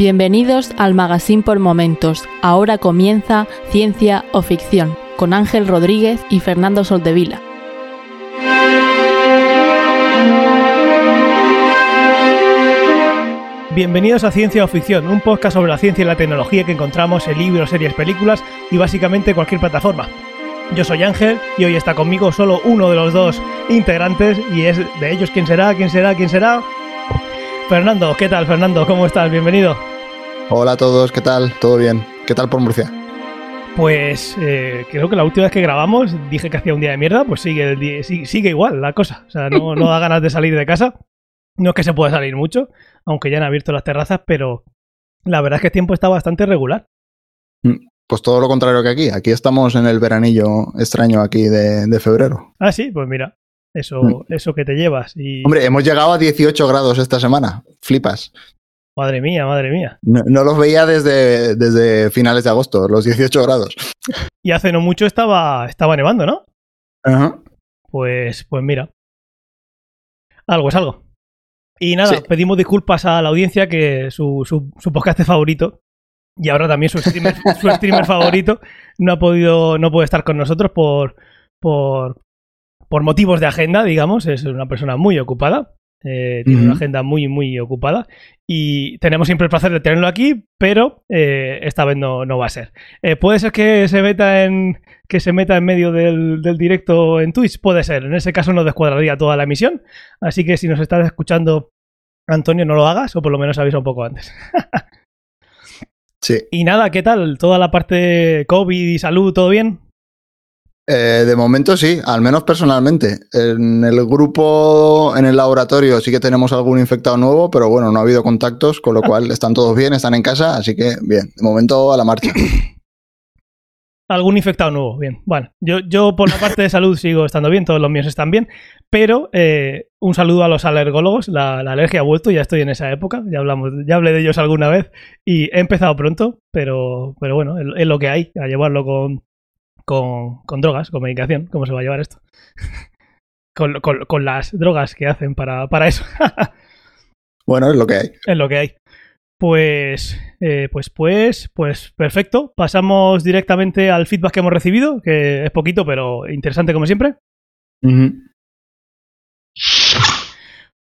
Bienvenidos al Magazine por Momentos. Ahora comienza Ciencia o Ficción con Ángel Rodríguez y Fernando Soldevila. Bienvenidos a Ciencia o Ficción, un podcast sobre la ciencia y la tecnología que encontramos en libros, series, películas y básicamente cualquier plataforma. Yo soy Ángel y hoy está conmigo solo uno de los dos integrantes y es de ellos quién será, quién será, quién será. Fernando, ¿qué tal Fernando? ¿Cómo estás? Bienvenido. Hola a todos, ¿qué tal? ¿Todo bien? ¿Qué tal por Murcia? Pues eh, creo que la última vez que grabamos dije que hacía un día de mierda, pues sigue, sigue, igual la cosa. O sea, no, no da ganas de salir de casa. No es que se pueda salir mucho, aunque ya han abierto las terrazas, pero la verdad es que el tiempo está bastante regular. Mm, pues todo lo contrario que aquí. Aquí estamos en el veranillo extraño aquí de, febrero. Ah, sí, pues mira, eso, mm. eso que te llevas. Y... Hombre, hemos llegado a 18 grados esta semana. Flipas. Madre mía, madre mía. No, los veía desde, desde finales de agosto, los 18 grados. Y hace no mucho estaba, estaba nevando, ¿no? Ajá. Pues, pues mira. Algo es algo. Y nada, pedimos disculpas a la audiencia que su, su, su podcast favorito y ahora también su streamer, su streamer favorito no ha podido, no puede estar con nosotros por, por, por motivos de agenda, digamos. Es una persona muy ocupada. Eh, tiene una agenda muy, muy ocupada y tenemos siempre el placer de tenerlo aquí, pero eh, esta vez no, no, va a ser. Eh, puede ser que se meta en que se meta en medio del, del, directo en Twitch, puede ser. En ese caso nos descuadraría toda la emisión, así que si nos estás escuchando, Antonio, no lo hagas o por lo menos avisa un poco antes. sí. Y nada, ¿qué tal? Toda la parte COVID y salud, ¿todo bien? Eh, de momento sí, al menos personalmente. En el grupo, en el laboratorio, sí que tenemos algún infectado nuevo, pero bueno, no ha habido contactos, con lo cual están todos bien, están en casa, así que bien, de momento a la marcha. Algún infectado nuevo, bien. Bueno, yo, yo por la parte de salud sigo estando bien, todos los míos están bien, pero eh, un saludo a los alergólogos, la, alergia ha vuelto, ya estoy en esa época, ya hablamos, ya hablé de ellos alguna vez y he empezado pronto, pero, pero bueno, es lo que hay, a llevarlo con, con, drogas, con medicación. ¿Cómo se va a llevar esto? con, las drogas que hacen para, eso. bueno, es lo que hay. Es lo que hay. Pues, eh, pues, pues, pues, perfecto. Pasamos directamente al feedback que hemos recibido, que es poquito, pero interesante como siempre.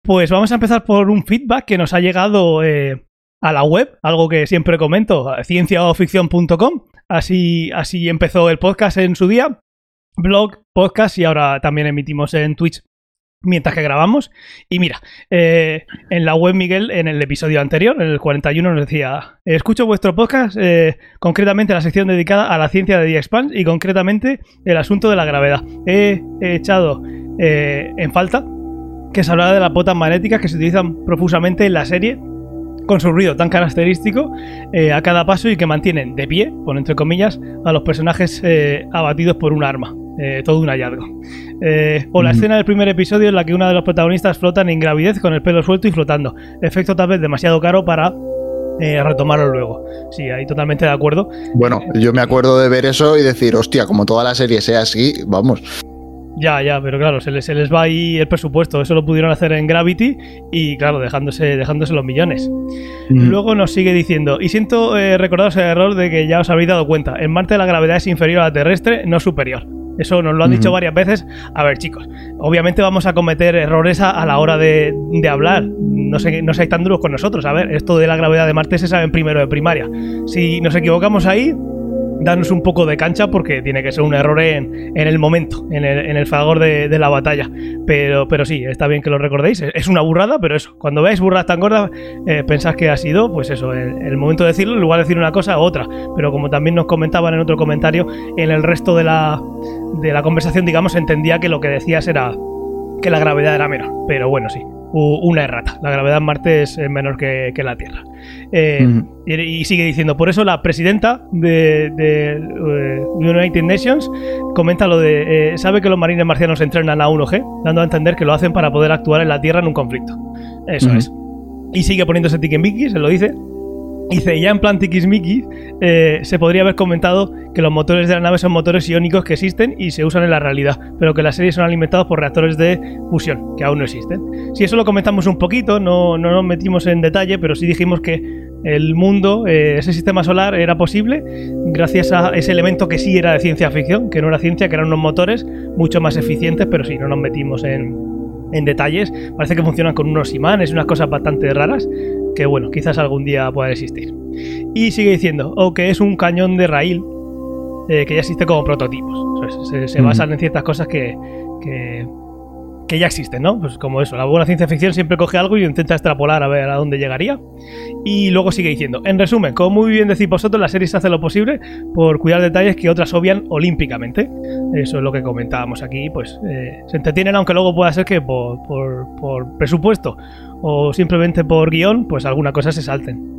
Pues vamos a empezar por un feedback que nos ha llegado eh, a la web, algo que siempre comento, cienciaoficción.com. Así, así empezó el podcast en su día. Blog, podcast y ahora también emitimos en Twitch mientras que grabamos. Y mira, eh, en la web Miguel, en el episodio anterior, en el 41, nos decía, escucho vuestro podcast, eh, concretamente la sección dedicada a la ciencia de The y concretamente el asunto de la gravedad. He, echado eh, en falta que se hablara de las botas magnéticas que se utilizan profusamente en la serie con su ruido tan característico eh, a cada paso y que mantienen de pie, por entre comillas, a los personajes eh, abatidos por un arma. Eh, todo un hallazgo. o la escena del primer episodio en la que una de los protagonistas flota en ingravidez con el pelo suelto y flotando. Efecto tal vez demasiado caro para retomarlo luego. Sí, ahí totalmente de acuerdo. Bueno, yo me acuerdo de ver eso y decir, hostia, como toda la serie sea así, vamos. Ya, ya, pero claro, se les, se les va ahí el presupuesto. Eso lo pudieron hacer en Gravity y, claro, dejándose, dejándose los millones. Luego nos sigue diciendo, y siento eh, recordaros el error de que ya os habéis dado cuenta, en Marte la gravedad es inferior a la terrestre, no superior. Eso nos lo han dicho varias veces. A ver, chicos, obviamente vamos a cometer errores a, la hora de, de, hablar. No sé, no seáis tan duros con nosotros. A ver, esto de la gravedad de Marte se sabe en primero de primaria. Si nos equivocamos ahí, danos un poco de cancha porque tiene que ser un error en, el momento, en el, en el fragor de, la batalla. Pero, pero sí, está bien que lo recordéis. Es una burrada, pero eso, cuando veáis burradas tan gordas, eh, pensás que ha sido, pues eso, el, el, momento de decirlo, en lugar de decir una cosa, otra. Pero como también nos comentaban en otro comentario, en el resto de la, de la conversación, digamos, entendía que lo que decías era que la gravedad era menor. Pero bueno, sí, una errata. La gravedad en Marte es menor que, la Tierra. Eh, y, sigue diciendo, por eso la presidenta de, eh, United Nations comenta lo de, eh, sabe que los marines marcianos entrenan a 1G, dando a entender que lo hacen para poder actuar en la Tierra en un conflicto. Eso es. Y sigue poniéndose tiquenbiquis, se lo dice. Dice, ya en plan tiquismiquis, eh, se podría haber comentado que los motores de la nave son motores iónicos que existen y se usan en la realidad, pero que las series son alimentados por reactores de fusión, que aún no existen. Si eso lo comentamos un poquito, no, no nos metimos en detalle, pero sí dijimos que el mundo, eh, ese sistema solar era posible gracias a ese elemento que sí era de ciencia ficción, que no era ciencia, que eran unos motores mucho más eficientes, pero si no nos metimos en, en detalles, parece que funcionan con unos imanes unas cosas bastante raras que bueno, quizás algún día pueda existir. Y sigue diciendo, o que es un cañón de raíl eh, que ya existe como prototipos. Se, basan en ciertas cosas que, que, que, ya existen, ¿no? Pues como eso, la buena ciencia ficción siempre coge algo y intenta extrapolar a ver a dónde llegaría. Y luego sigue diciendo, en resumen, como muy bien decís vosotros, la serie se hace lo posible por cuidar detalles que otras obvian olímpicamente. Eso es lo que comentábamos aquí, pues eh, se entretienen, aunque luego pueda ser que por, por, por presupuesto o simplemente por guion, pues alguna cosa se salten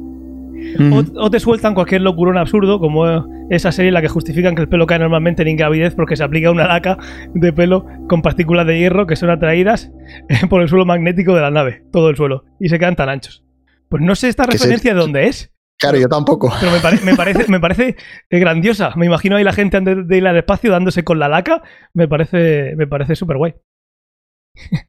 o, te sueltan cualquier locurón absurdo, como esa serie en la que justifican que el pelo cae normalmente en ingravidez porque se aplica una laca de pelo con partículas de hierro que son atraídas por el suelo magnético de la nave, todo el suelo, y se quedan tan anchos. Pues no sé esta referencia de dónde es. Claro, yo tampoco. Pero me, parece, me parece eh, grandiosa. Me imagino ahí la gente antes de ir al espacio dándose con la laca. Me parece, me parece súper guay.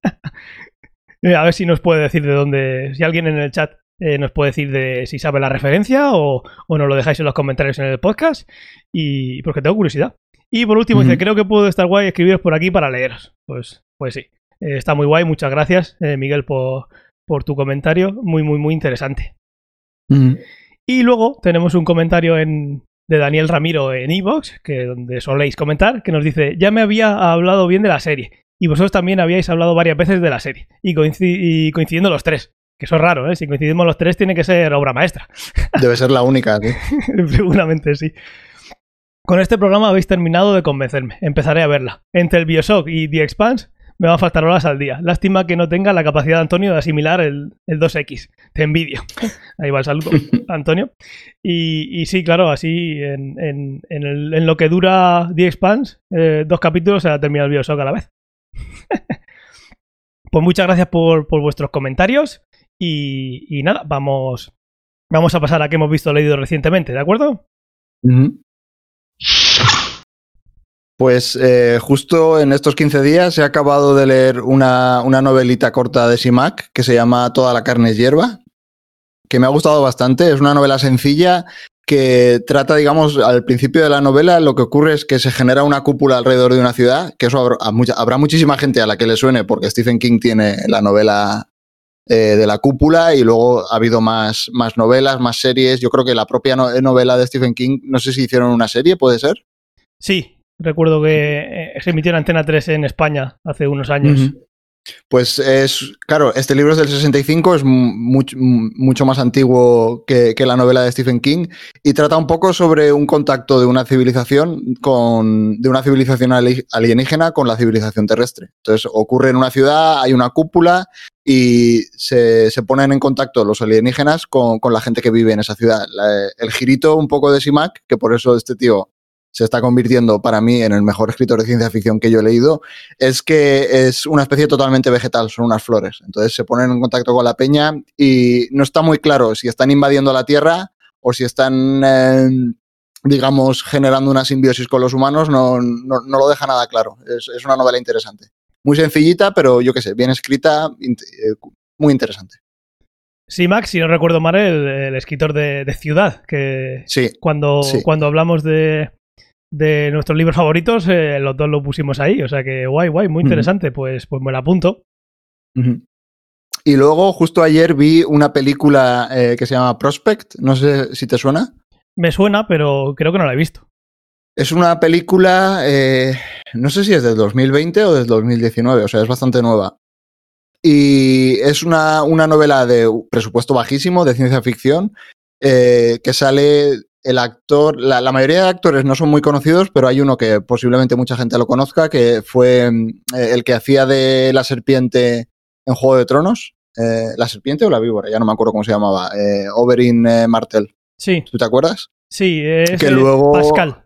A ver si nos puede decir de dónde. Si alguien en el chat eh, nos puede decir de si sabe la referencia o, o, nos lo dejáis en los comentarios en el podcast. Y porque tengo curiosidad. Y por último, dice, creo que puedo estar guay escribiros por aquí para leeros. Pues, pues sí. Eh, está muy guay. Muchas gracias, eh, Miguel, por, por, tu comentario. Muy, muy, muy interesante. Y luego tenemos un comentario en, de Daniel Ramiro en Evox, que donde soléis comentar, que nos dice, ya me había hablado bien de la serie. Y vosotros también habíais hablado varias veces de la serie. Y, y coincidiendo los tres. Que eso es raro, ¿eh? Si coincidimos los tres, tiene que ser obra maestra. Debe ser la única, ¿sí? Seguramente sí. Con este programa habéis terminado de convencerme. Empezaré a verla. Entre el Bioshock y The Expanse me va a faltar horas al día. Lástima que no tenga la capacidad de Antonio de asimilar el, 2X. Te envidio. Ahí va el saludo, Antonio. Y, sí, claro, así en, lo que dura The Expanse, eh, dos capítulos se ha terminado el Bioshock a la vez. pues muchas gracias por, por vuestros comentarios. Y, nada, vamos, vamos a pasar a que hemos visto leído recientemente, ¿de acuerdo? Pues eh, justo en estos 15 días he acabado de leer una, una, novelita corta de Simac que se llama Toda la carne es hierba, que me ha gustado bastante. Es una novela sencilla que trata, digamos, al principio de la novela lo que ocurre es que se genera una cúpula alrededor de una ciudad, que eso habrá, habrá muchísima gente a la que le suene porque Stephen King tiene la novela eh, de la cúpula y luego ha habido más, más novelas, más series. Yo creo que la propia novela de Stephen King, no sé si hicieron una serie, ¿puede ser? Sí, recuerdo que eh, se emitió en Antena 3 en España hace unos años. Pues es, claro, este libro es del 65, es mucho, más antiguo que, la novela de Stephen King y trata un poco sobre un contacto de una civilización con, de una civilización alienígena con la civilización terrestre. Entonces ocurre en una ciudad, hay una cúpula y se, ponen en contacto los alienígenas con, la gente que vive en esa ciudad. el girito un poco de Simac, que por eso este tío se está convirtiendo para mí en el mejor escritor de ciencia ficción que yo he leído, es que es una especie totalmente vegetal, son unas flores. Entonces se ponen en contacto con la peña y no está muy claro si están invadiendo la Tierra o si están, eh, digamos, generando una simbiosis con los humanos, no, no, lo deja nada claro. Es, es, una novela interesante. Muy sencillita, pero yo qué sé, bien escrita, eh, muy interesante. Sí, Max, si no recuerdo mal, el, escritor de, Ciudad, que sí, cuando, cuando hablamos de, de nuestros libros favoritos, eh, los dos lo pusimos ahí. O sea que guay, guay, muy interesante. pues, pues me la apunto. Y luego, justo ayer vi una película eh, que se llama Prospect. No sé si te suena. Me suena, pero creo que no la he visto. Es una película, eh, no sé si es del 2020 o del 2019, o sea, es bastante nueva. Y es una, una novela de presupuesto bajísimo, de ciencia ficción, que sale el actor, la, mayoría de actores no son muy conocidos, pero hay uno que posiblemente mucha gente lo conozca, que fue mm, eh, el que hacía de la serpiente en Juego de Tronos. Eh, ¿La serpiente o la víbora? Ya no me acuerdo cómo se llamaba. Eh, Oberyn Martel. Sí. ¿Tú te acuerdas? Sí, es que luego, Pascal.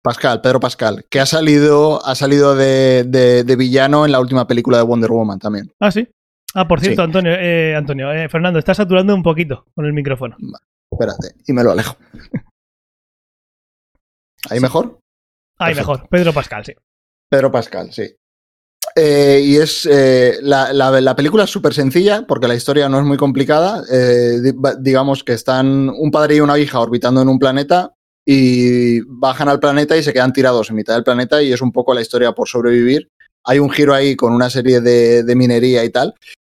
Pascal, Pedro Pascal, que ha salido, ha salido de, villano en la última película de Wonder Woman también. Ah, sí. Ah, por cierto, Antonio, Antonio Fernando, estás saturando un poquito con el micrófono. Espérate, y me lo alejo. ¿Ahí mejor? Ahí mejor. Pedro Pascal, sí. Pedro Pascal, sí. Eh, y es eh, la, la, la, película es súper sencilla porque la historia no es muy complicada. Eh, digamos que están un padre y una hija orbitando en un planeta y bajan al planeta y se quedan tirados en mitad del planeta y es un poco la historia por sobrevivir. Hay un giro ahí con una serie de, de minería y tal,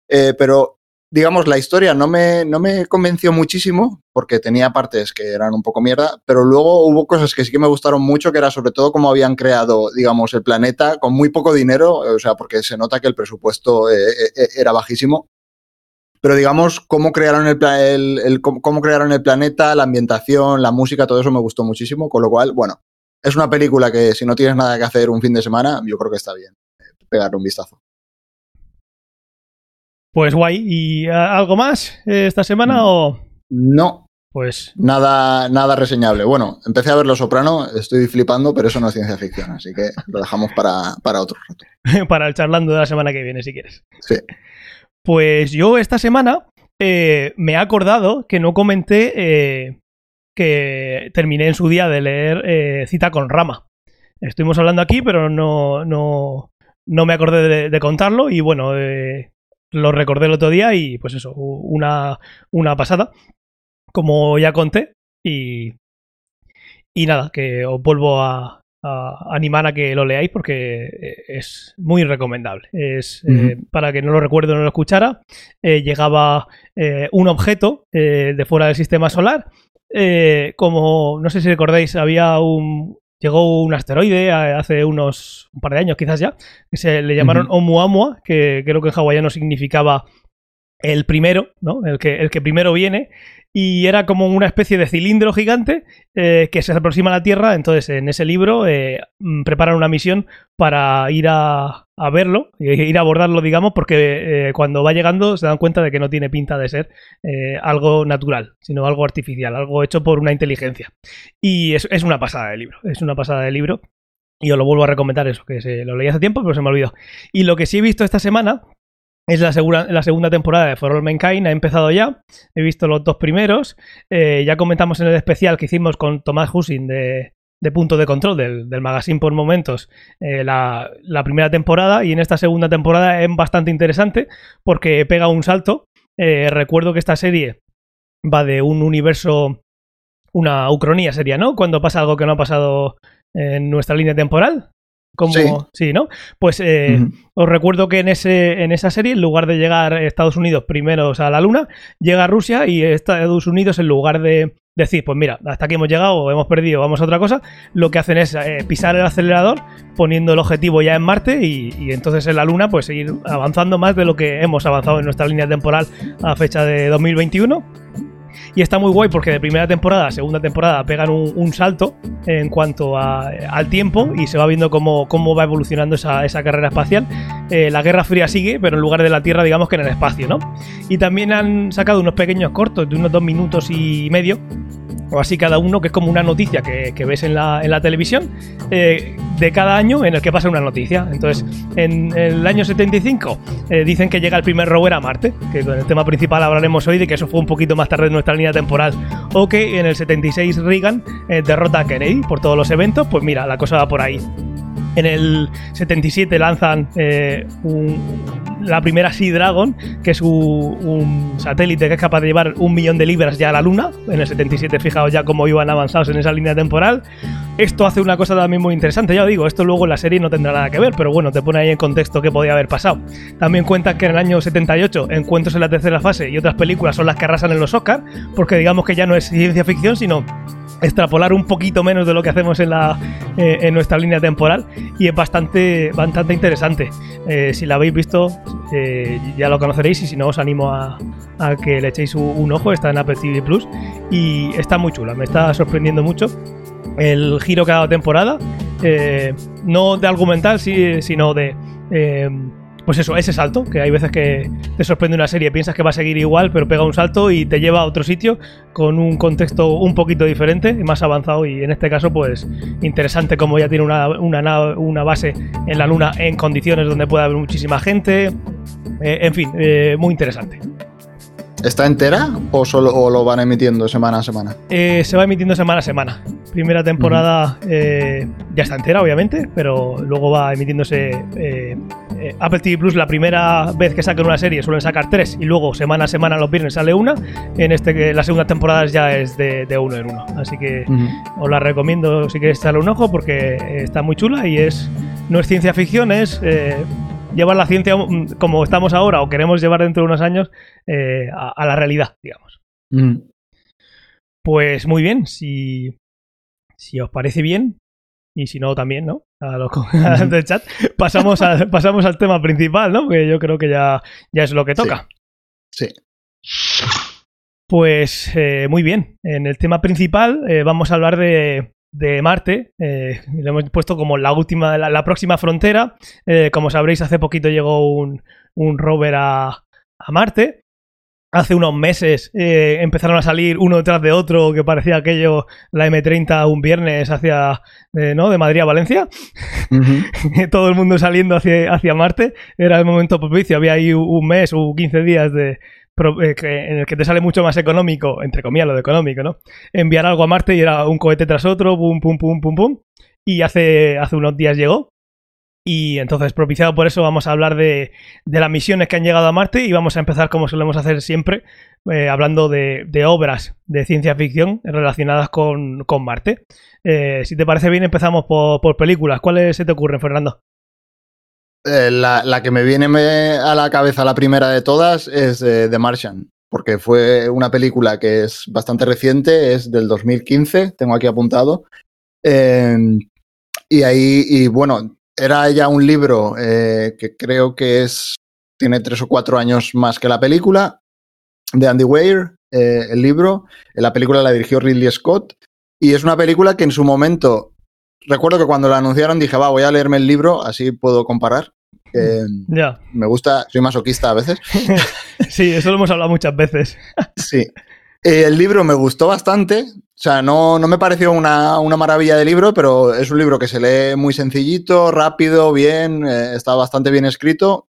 pero digamos, la historia no me, no me convenció muchísimo porque tenía partes que eran un poco mierda, pero luego hubo cosas que sí que me gustaron mucho, que era sobre todo cómo habían creado, digamos, el planeta con muy poco dinero, o sea, porque se nota que el presupuesto eh, eh, eh era bajísimo. Pero digamos, cómo crearon el, cómo crearon el planeta, la ambientación, la música, todo eso me gustó muchísimo, con lo cual, bueno, es una película que si no tienes nada que hacer un fin de semana, yo creo que está bien pegarle un vistazo. Pues guay. ¿Y algo más esta semana o...? No. Pues... Nada, nada reseñable. Bueno, empecé a ver Los Soprano, estoy flipando, pero eso no es ciencia ficción, así que lo dejamos para, para otro rato. para el charlando de la semana que viene, si quieres. Sí. Pues yo esta semana eh, me he acordado que no comenté eh, que terminé en su día de leer eh, Cita con Rama. Estuvimos hablando aquí, pero no, no, no me acordé de, de contarlo y bueno, eh, lo recordé el otro día y pues eso, una, una pasada, como ya conté. Y, y nada, que os vuelvo a, a animar a que lo leáis porque eh, es muy recomendable. Es, uh -huh. eh, para que no lo recuerde o no lo escuchara, eh, llegaba eh, un objeto de fuera del sistema solar. como no sé si recordáis, había un, llegó un asteroide hace unos un par de años quizás ya, que se le llamaron uh -huh. Oumuamua, que creo que en hawaiano significaba el primero, ¿no? El que, el que primero viene, y era como una especie de cilindro gigante eh, que se aproxima a la Tierra. Entonces, en ese libro eh, preparan una misión para ir a, a verlo, ir a abordarlo, digamos, porque eh, cuando va llegando se dan cuenta de que no tiene pinta de ser eh, algo natural, sino algo artificial, algo hecho por una inteligencia. Y es, es una pasada de libro, es una pasada de libro. Y os lo vuelvo a recomendar eso, que se lo leí hace tiempo, pero se me olvidó. Y lo que sí he visto esta semana es la, segunda temporada de For All Mankind, ha empezado ya. He visto los dos primeros. Eh, ya comentamos en el especial que hicimos con Tomás Husin de, de Punto de Control, del, del magazine por momentos, eh, la, la, primera temporada. Y en esta segunda temporada es bastante interesante porque pega un salto. Eh, recuerdo que esta serie va de un universo, una ucronía sería, ¿no? Cuando pasa algo que no ha pasado en nuestra línea temporal. Como, sí. sí. ¿no? Pues eh, uh -huh. os recuerdo que en, ese, en esa serie, en lugar de llegar Estados Unidos primeros a la Luna, llega Rusia y Estados Unidos, en lugar de decir, pues mira, hasta aquí hemos llegado, hemos perdido, vamos a otra cosa, lo que hacen es eh, pisar el acelerador poniendo el objetivo ya en Marte y, y, entonces en la Luna pues seguir avanzando más de lo que hemos avanzado en nuestra línea temporal a fecha de 2021 y está muy guay porque de primera temporada a segunda temporada pegan un, salto en cuanto a, al tiempo y se va viendo cómo, cómo va evolucionando esa, esa carrera espacial. Eh, la Guerra Fría sigue, pero en lugar de la Tierra, digamos que en el espacio, ¿no? Y también han sacado unos pequeños cortos de unos dos minutos y medio o así cada uno, que es como una noticia que, ves en la, en la televisión eh, de cada año en el que pasa una noticia. Entonces, en el año 75 eh, dicen que llega el primer rover a Marte, que con el tema principal hablaremos hoy de que eso fue un poquito más tarde en nuestra línea temporal, o que en el 76 Reagan eh, derrota a Kennedy por todos los eventos, pues mira, la cosa va por ahí. En el 77 lanzan eh, un, la primera Sea Dragon, que es un, satélite que es capaz de llevar un millón de libras ya a la Luna. En el 77, fijaos ya cómo iban avanzados en esa línea temporal. Esto hace una cosa también muy interesante, ya os digo, esto luego en la serie no tendrá nada que ver, pero bueno, te pone ahí en contexto qué podía haber pasado. También cuentan que en el año 78, Encuentros en la tercera fase y otras películas son las que arrasan en los Oscars, porque digamos que ya no es ciencia ficción, sino extrapolar un poquito menos de lo que hacemos en, la, eh, en nuestra línea temporal y es bastante, bastante interesante. Eh, si la habéis visto, eh, ya lo conoceréis y si no, os animo a, a que le echéis un, ojo. Está en Apple TV Plus y está muy chula, me está sorprendiendo mucho el giro que ha dado temporada. No de argumental, sí, sino de pues eso, ese salto, que hay veces que te sorprende una serie, piensas que va a seguir igual, pero pega un salto y te lleva a otro sitio con un contexto un poquito diferente y más avanzado y en este caso pues interesante como ya tiene una, una, una base en la luna en condiciones donde puede haber muchísima gente, eh, en fin, eh, muy interesante. ¿Está entera o solo o lo van emitiendo semana a semana? Eh, se va emitiendo semana a semana. Primera temporada uh -huh. eh, ya está entera, obviamente, pero luego va emitiéndose eh, eh, Apple TV Plus la primera vez que sacan una serie suelen sacar tres y luego semana a semana los viernes sale una. En este la segunda temporada ya es de, uno en uno. Así que os la recomiendo si queréis echarle un ojo porque está muy chula y es no es ciencia ficción, es eh, llevar la ciencia mm, como estamos ahora o queremos llevar dentro de unos años eh, a, la realidad, digamos. Pues muy bien, si, si os parece bien, y si no también, ¿no? A los del chat, pasamos, pasamos al tema principal, ¿no? Que yo creo que ya, ya es lo que toca. Sí. Pues eh, muy bien, en el tema principal eh, vamos a hablar de, de Marte. Eh, lo hemos puesto como la última, la, próxima frontera. como sabréis, hace poquito llegó un, un rover a, a Marte hace unos meses eh, empezaron a salir uno detrás de otro que parecía aquello la M30 un viernes hacia eh, ¿no? de Madrid a Valencia. Todo el mundo saliendo hacia, hacia Marte. Era el momento propicio había ahí un mes o 15 días de eh, en el que te sale mucho más económico entre comillas lo de económico ¿no? enviar algo a Marte y era un cohete tras otro pum pum pum pum pum. Y hace, hace unos días llegó y entonces, propiciado por eso, vamos a hablar de, las misiones que han llegado a Marte y vamos a empezar, como solemos hacer siempre, eh, hablando de, obras de ciencia ficción relacionadas con, Marte. Eh, si te parece bien, empezamos por, películas. ¿Cuáles se te ocurren, Fernando? Eh, la, que me viene a la cabeza, la primera de todas, es The Martian, porque fue una película que es bastante reciente, es del 2015, tengo aquí apuntado. y ahí, y bueno, era ya un libro eh, que creo que es tiene tres o cuatro años más que la película de Andy Weir, eh, el libro. La película la dirigió Ridley Scott y es una película que en su momento recuerdo que cuando la anunciaron dije va voy a leerme el libro así puedo comparar. Ya. Me gusta, soy masoquista a veces. sí, eso lo hemos hablado muchas veces. sí. Eh, el libro me gustó bastante, o sea, no, no me pareció una, maravilla de libro, pero es un libro que se lee muy sencillito, rápido, bien, eh, está bastante bien escrito.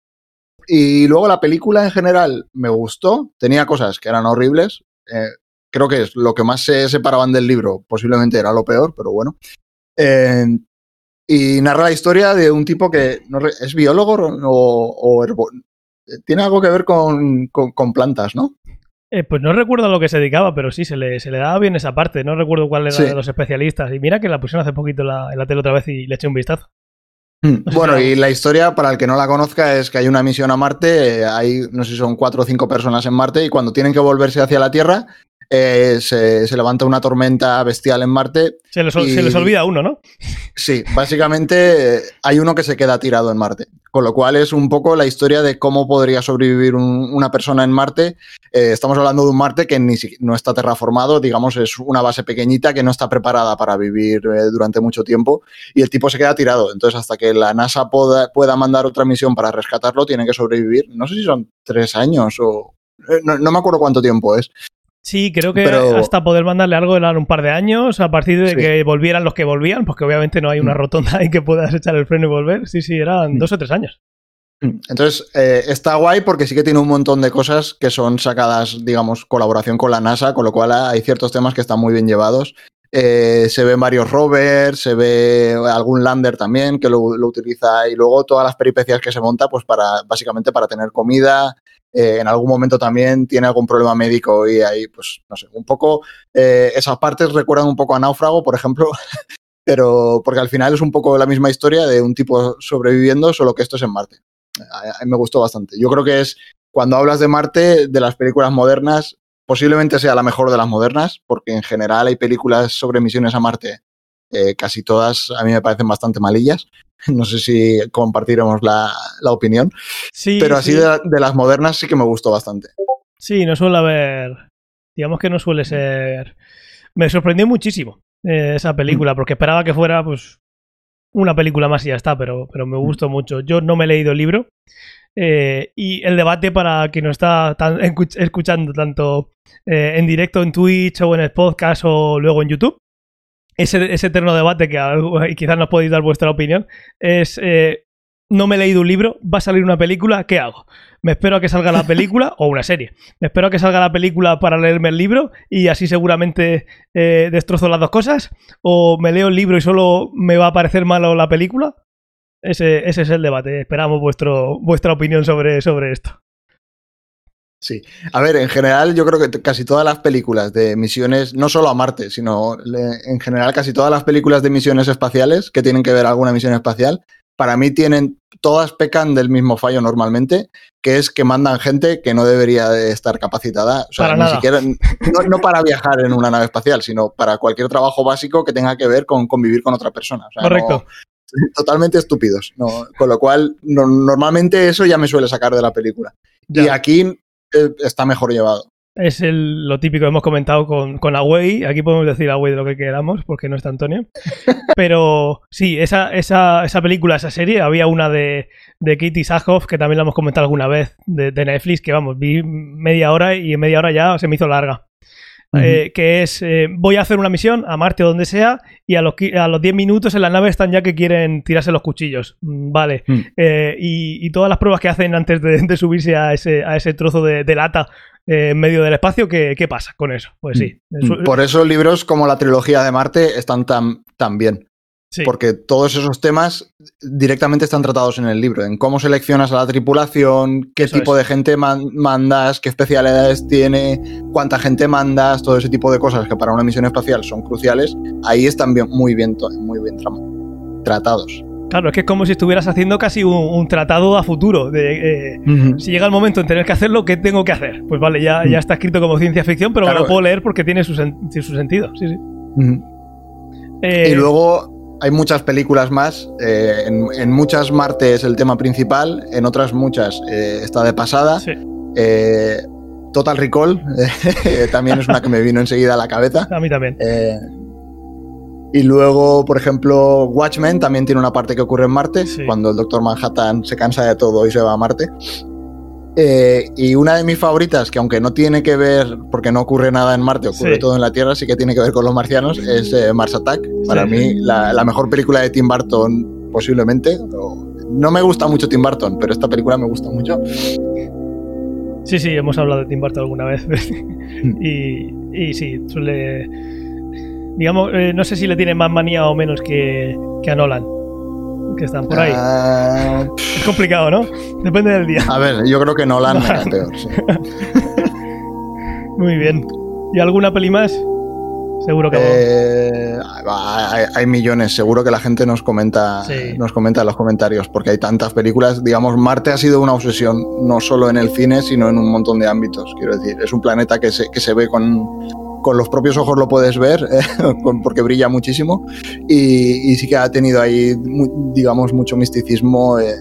Y luego la película en general me gustó, tenía cosas que eran horribles. Eh, creo que es lo que más se separaban del libro, posiblemente era lo peor, pero bueno. y narra la historia de un tipo que es biólogo o, tiene algo que ver con, con plantas, ¿no? Eh, pues no recuerdo a lo que se dedicaba, pero sí, se le, se le daba bien esa parte. No recuerdo cuál era de los especialistas. Y mira que la pusieron hace poquito la, en la tele otra vez y le eché un vistazo. Hmm. bueno, y la historia, para el que no la conozca, es que hay una misión a Marte, eh, hay, no sé si son cuatro o cinco personas en Marte, y cuando tienen que volverse hacia la Tierra, eh, se, levanta una tormenta bestial en Marte. Se les, se les, olvida uno, ¿no? Sí, básicamente hay uno que se queda tirado en Marte. Con lo cual es un poco la historia de cómo podría sobrevivir una persona en Marte. Eh, estamos hablando de un Marte que ni, no está terraformado, digamos, es una base pequeñita que no está preparada para vivir eh, durante mucho tiempo y el tipo se queda tirado. Entonces, hasta que la NASA pueda, pueda mandar otra misión para rescatarlo, tiene que sobrevivir. No sé si son tres años o... Eh, no, me acuerdo cuánto tiempo es. Sí, creo que hasta poder mandarle algo eran un par de años, a partir de que volvieran los que volvían, porque obviamente no hay una mm. rotonda ahí que puedas echar el freno y volver. Sí, sí, eran mm. dos o tres años. Mm. Entonces, eh, está guay porque sí que tiene un montón de cosas que son sacadas, digamos, colaboración con la NASA, con lo cual hay ciertos temas que están muy bien llevados. Eh, se ven varios rovers, se ve algún lander también que lo, utiliza y luego todas las peripecias que se monta, pues para, básicamente para tener comida, eh, en algún momento también tiene algún problema médico y ahí, pues, no sé, un poco, eh, esas partes recuerdan un poco a Náufrago, por ejemplo, pero porque al final es un poco la misma historia de un tipo sobreviviendo, solo que esto es en Marte. Me gustó bastante. Yo creo que es, cuando hablas de Marte, de las películas modernas, posiblemente sea la mejor de las modernas, porque en general hay películas sobre misiones a Marte, eh, casi todas a mí me parecen bastante malillas, No sé si compartiremos la, opinión. Sí, pero así de, las modernas sí que me gustó bastante. Sí, no suele haber. Digamos que no suele ser. Me sorprendió muchísimo eh, esa película, mm. porque esperaba que fuera, pues, una película más y ya está, pero, pero me gustó mucho. Yo no me he leído el libro. Eh, y el debate para quien no está escuchando tanto eh, en directo en Twitch o en el podcast o luego en YouTube, ese, eterno debate que quizás nos podéis dar vuestra opinión es eh, no me he leído un libro, va a salir una película, ¿qué hago? Me espero a que salga la película o una serie. Me espero a que salga la película para leerme el libro y así seguramente eh, destrozo las dos cosas. O me leo el libro y solo me va a parecer malo la película. Ese, ese es el debate. Esperamos vuestro, vuestra opinión sobre, sobre esto. Sí. A ver, en general yo creo que casi todas las películas de misiones, no solo a Marte, sino en general casi todas las películas de misiones espaciales que tienen que ver alguna misión espacial, para mí tienen, todas pecan del mismo fallo normalmente, que es que mandan gente que no debería de estar capacitada, o sea, Para ni nada. siquiera, no, no para viajar en una nave espacial, sino para cualquier trabajo básico que tenga que ver con convivir con otra persona. O sea, Correcto. no- totalmente estúpidos. ¿no? Con lo cual, no- normalmente eso ya me suele sacar de la película. Y aquí eh, está mejor llevado. Es el- lo típico que hemos comentado con, con Away. Aquí podemos decir Away de lo que queramos, porque no está Antonio. Pero sí, esa, esa, esa película, esa serie, había una de, de Katie Sackhoff, que también la hemos comentado alguna vez, de, de Netflix, que vamos, vi media hora y en media hora ya se me hizo larga. Eh, que es, eh, voy a hacer una misión a Marte o donde sea y a los, a los 10 minutos en la nave están ya que quieren tirarse los cuchillos. Mm, Vale. Mm. Eh, y, y todas las pruebas que hacen antes de, de subirse a ese, a ese trozo de, de lata eh, en medio del espacio, ¿qué, qué pasa con eso? Pues sí. Eso- Por eso libros como la trilogía de Marte están tan, tan bien. Sí. Porque todos esos temas directamente están tratados en el libro, en cómo seleccionas a la tripulación, qué Eso tipo es. de gente man- mandas, qué especialidades tiene, cuánta gente mandas, todo ese tipo de cosas que para una misión espacial son cruciales, ahí están bien, muy bien, muy bien tra- tratados. Claro, es que es como si estuvieras haciendo casi un, un tratado a futuro. De, eh, si llega el momento en tener que hacerlo, ¿qué tengo que hacer? Pues vale, ya, ya está escrito como ciencia ficción, pero me Claro. lo puedo leer porque tiene su, sen- su sentido. Sí, sí. Ujú. Eh, Y luego hay muchas películas más. eh, en, en muchas Marte es el tema principal, en otras muchas eh, está de pasada. sí. Eh, Total Recall también es una que me vino enseguida a la cabeza. A mí también. Y luego, por ejemplo, Watchmen también tiene una parte que ocurre en Marte, Sí. cuando el Doctor Manhattan se cansa de todo y se va a Marte. Eh, y una de mis favoritas, que aunque no tiene que ver, porque no ocurre nada en Marte, ocurre Sí. todo en la Tierra, sí que tiene que ver con los marcianos, es eh, Mars Attack. Para Sí. mí, la, la mejor película de Tim Burton, posiblemente. No me gusta mucho Tim Burton, pero esta película me gusta mucho. Sí, sí, hemos hablado de Tim Burton alguna vez. y, y sí, suele. Digamos, eh, no sé si le tiene más manía o menos que, que a Nolan. Que están por ahí. Ah, Es complicado, ¿no? Depende del día. a ver, yo creo que Nolan me cae peor. sí. Muy bien. ¿Y alguna peli más? Seguro que. Eh, hay, hay millones, seguro que la gente nos comenta, Sí. nos comenta en los comentarios, porque hay tantas películas. Digamos, Marte ha sido una obsesión, no solo en el cine, sino en un montón de ámbitos. Quiero decir, es un planeta que se, que se ve con, con los propios ojos, lo puedes ver, eh, porque brilla muchísimo. Y, y sí que ha tenido ahí, digamos, mucho misticismo. eh,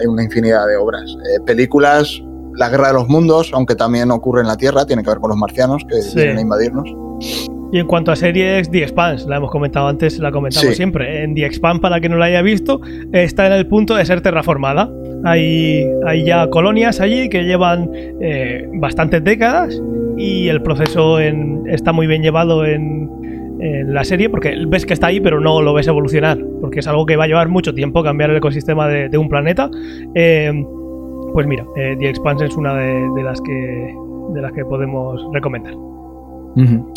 hay una infinidad de obras. Eh, películas. La Guerra de los Mundos, aunque también ocurre en la Tierra, tiene que ver con los marcianos que Sí. vienen a invadirnos. Y en cuanto a series, The Expanse, la hemos comentado antes, la comentamos Sí. siempre. En The Expanse, para que no la haya visto, está en el punto de ser terraformada. Hay, hay ya colonias allí que llevan eh, bastantes décadas y el proceso en- está muy bien llevado en, en la serie porque ves que está ahí pero no lo ves evolucionar porque es algo que va a llevar mucho tiempo cambiar el ecosistema de, de un planeta. Eh, pues mira, eh, The Expanse es una de, de las que de las que podemos recomendar.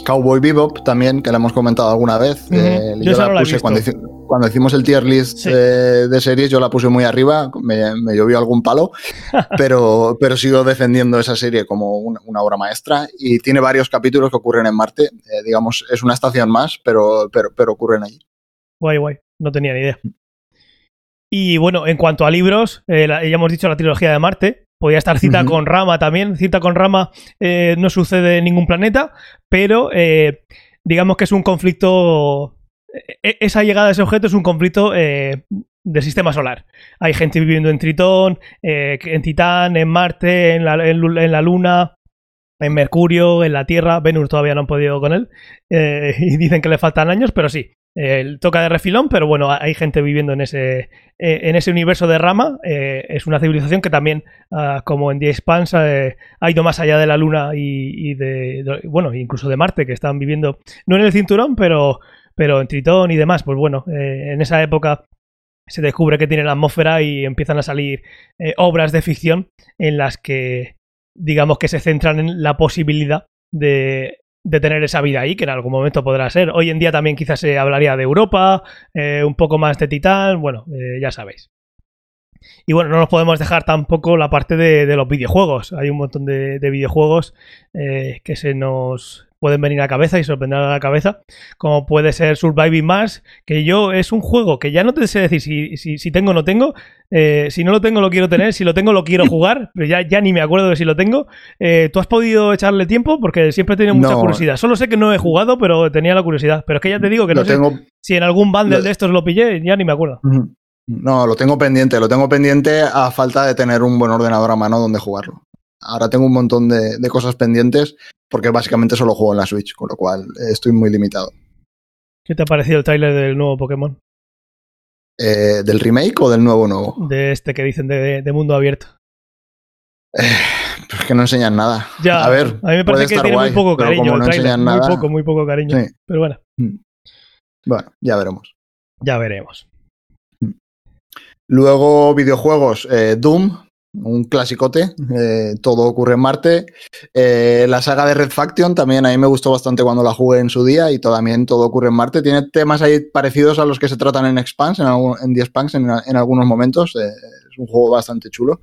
Cowboy Bebop también, que la hemos comentado alguna vez. Eh, Yo la puse cuando, cuando hicimos el tier list Sí. eh, de series, yo la puse muy arriba, me, me llovió algún palo, pero, pero sigo defendiendo esa serie como una, una obra maestra y tiene varios capítulos que ocurren en Marte. eh, digamos, es una estación más, pero, pero, pero ocurren allí. Guay, guay. No tenía ni idea. Y bueno, en cuanto a libros, eh, la- ya hemos dicho la trilogía de Marte. Podía estar cita con Rama también. Cita con Rama eh, no sucede en ningún planeta, pero eh, digamos que es un conflicto. e- Esa llegada a ese objeto es un conflicto eh, del sistema solar. Hay gente viviendo en Tritón, eh, en Titán, en Marte, en la, en en la Luna, en Mercurio, en la Tierra. Venus todavía no han podido con él. eh, y dicen que le faltan años, pero sí. Eh, toca de refilón, pero bueno, hay gente viviendo en ese, eh, en ese universo de rama. Eh, es una civilización que también, ah, como en The Expanse, eh, ha ido más allá de la Luna y, de, de- bueno, incluso de Marte, que están viviendo, no en el cinturón, pero, pero en Tritón y demás. Pues bueno, en esa época se descubre que tiene la atmósfera y empiezan a salir obras de ficción en las que, digamos que se centran en la posibilidad de, de tener esa vida ahí, que en algún momento podrá ser. Hoy en día también quizás se hablaría de Europa, eh, un poco más de Titán, bueno, eh, ya sabéis. Y bueno, no nos podemos dejar tampoco la parte de, los videojuegos. Hay un montón de, de videojuegos eh, que se nos pueden venir a la cabeza y sorprender a la cabeza, como puede ser Surviving Mars, que yo es un juego que ya no te sé decir si, si, si tengo o no tengo, eh, si no lo tengo lo quiero tener, si lo tengo lo quiero jugar, pero ya, ya ni me acuerdo de si lo tengo. Eh, ¿Tú has podido echarle tiempo? Porque siempre he tenido mucha No. curiosidad. Solo sé que no he jugado, pero tenía la curiosidad. Pero es que ya te digo que no Lo sé tengo, si en algún bundle lo- de estos lo pillé, ya ni me acuerdo. No, lo tengo pendiente, lo tengo pendiente a falta de tener un buen ordenador a mano donde jugarlo. Ahora tengo un montón de, de cosas pendientes porque básicamente solo juego en la Switch, con lo cual eh, estoy muy limitado. ¿Qué te ha parecido el tráiler del nuevo Pokémon? Eh, ¿Del remake o del nuevo nuevo? De este que dicen de, de mundo abierto. Pues es que no enseñan nada. Ya, a ver, a mí me parece que tiene guay, muy poco cariño el no tráiler. enseñan Muy nada, poco, muy poco cariño. Sí. Pero bueno, Bueno, ya veremos. ya veremos. Luego, videojuegos, eh, Doom, un clasicote, eh, todo ocurre en Marte. Eh, la saga de Red Faction también a mí me gustó bastante cuando la jugué en su día y también todo ocurre en Marte. Tiene temas ahí parecidos a los que se tratan en Expanse, en, algún- en The Expanse en, en algunos momentos. Eh, es un juego bastante chulo.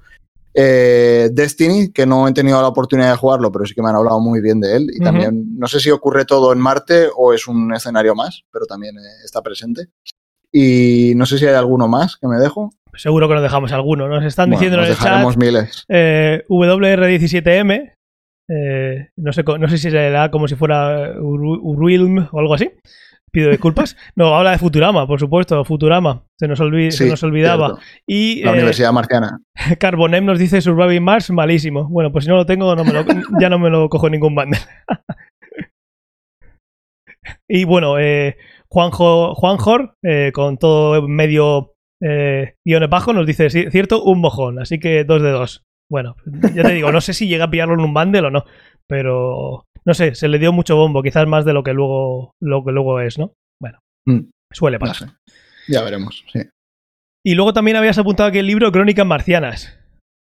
Eh, Destiny, que no he tenido la oportunidad de jugarlo, pero sí que me han hablado muy bien de él. Y también, no sé si ocurre todo en Marte o es un escenario más, pero también está presente. Y no sé si hay alguno más que me dejo. Seguro que nos dejamos alguno. Nos están Bueno, diciendo nos en el chat dejaremos miles. eh, WR17M. eh, no, sé, no sé si se da como si fuera Uru- Uruilm o algo así. Pido disculpas. No, habla de Futurama, por supuesto. Futurama. Se nos, se olvidaba. cierto. Y La eh, Universidad Marciana. Carbonem nos dice Surviving Mars, malísimo. Bueno, pues si no lo tengo, no me lo- ya no me lo cojo ningún bundle. y bueno, eh, Juanjo, Juanjor, eh, con todo medio eh, guiones bajo, nos dice, "Sí, cierto, un mojón. Así que dos de dos. Bueno, ya te digo, no sé si llega a pillarlo en un bundle o no, pero no sé, se le dio mucho bombo, quizás más de lo que luego, lo que luego es, ¿no? Bueno, Mm, suele no pasar. sé. Ya veremos. Sí. Y luego también habías apuntado aquí el libro Crónicas Marcianas.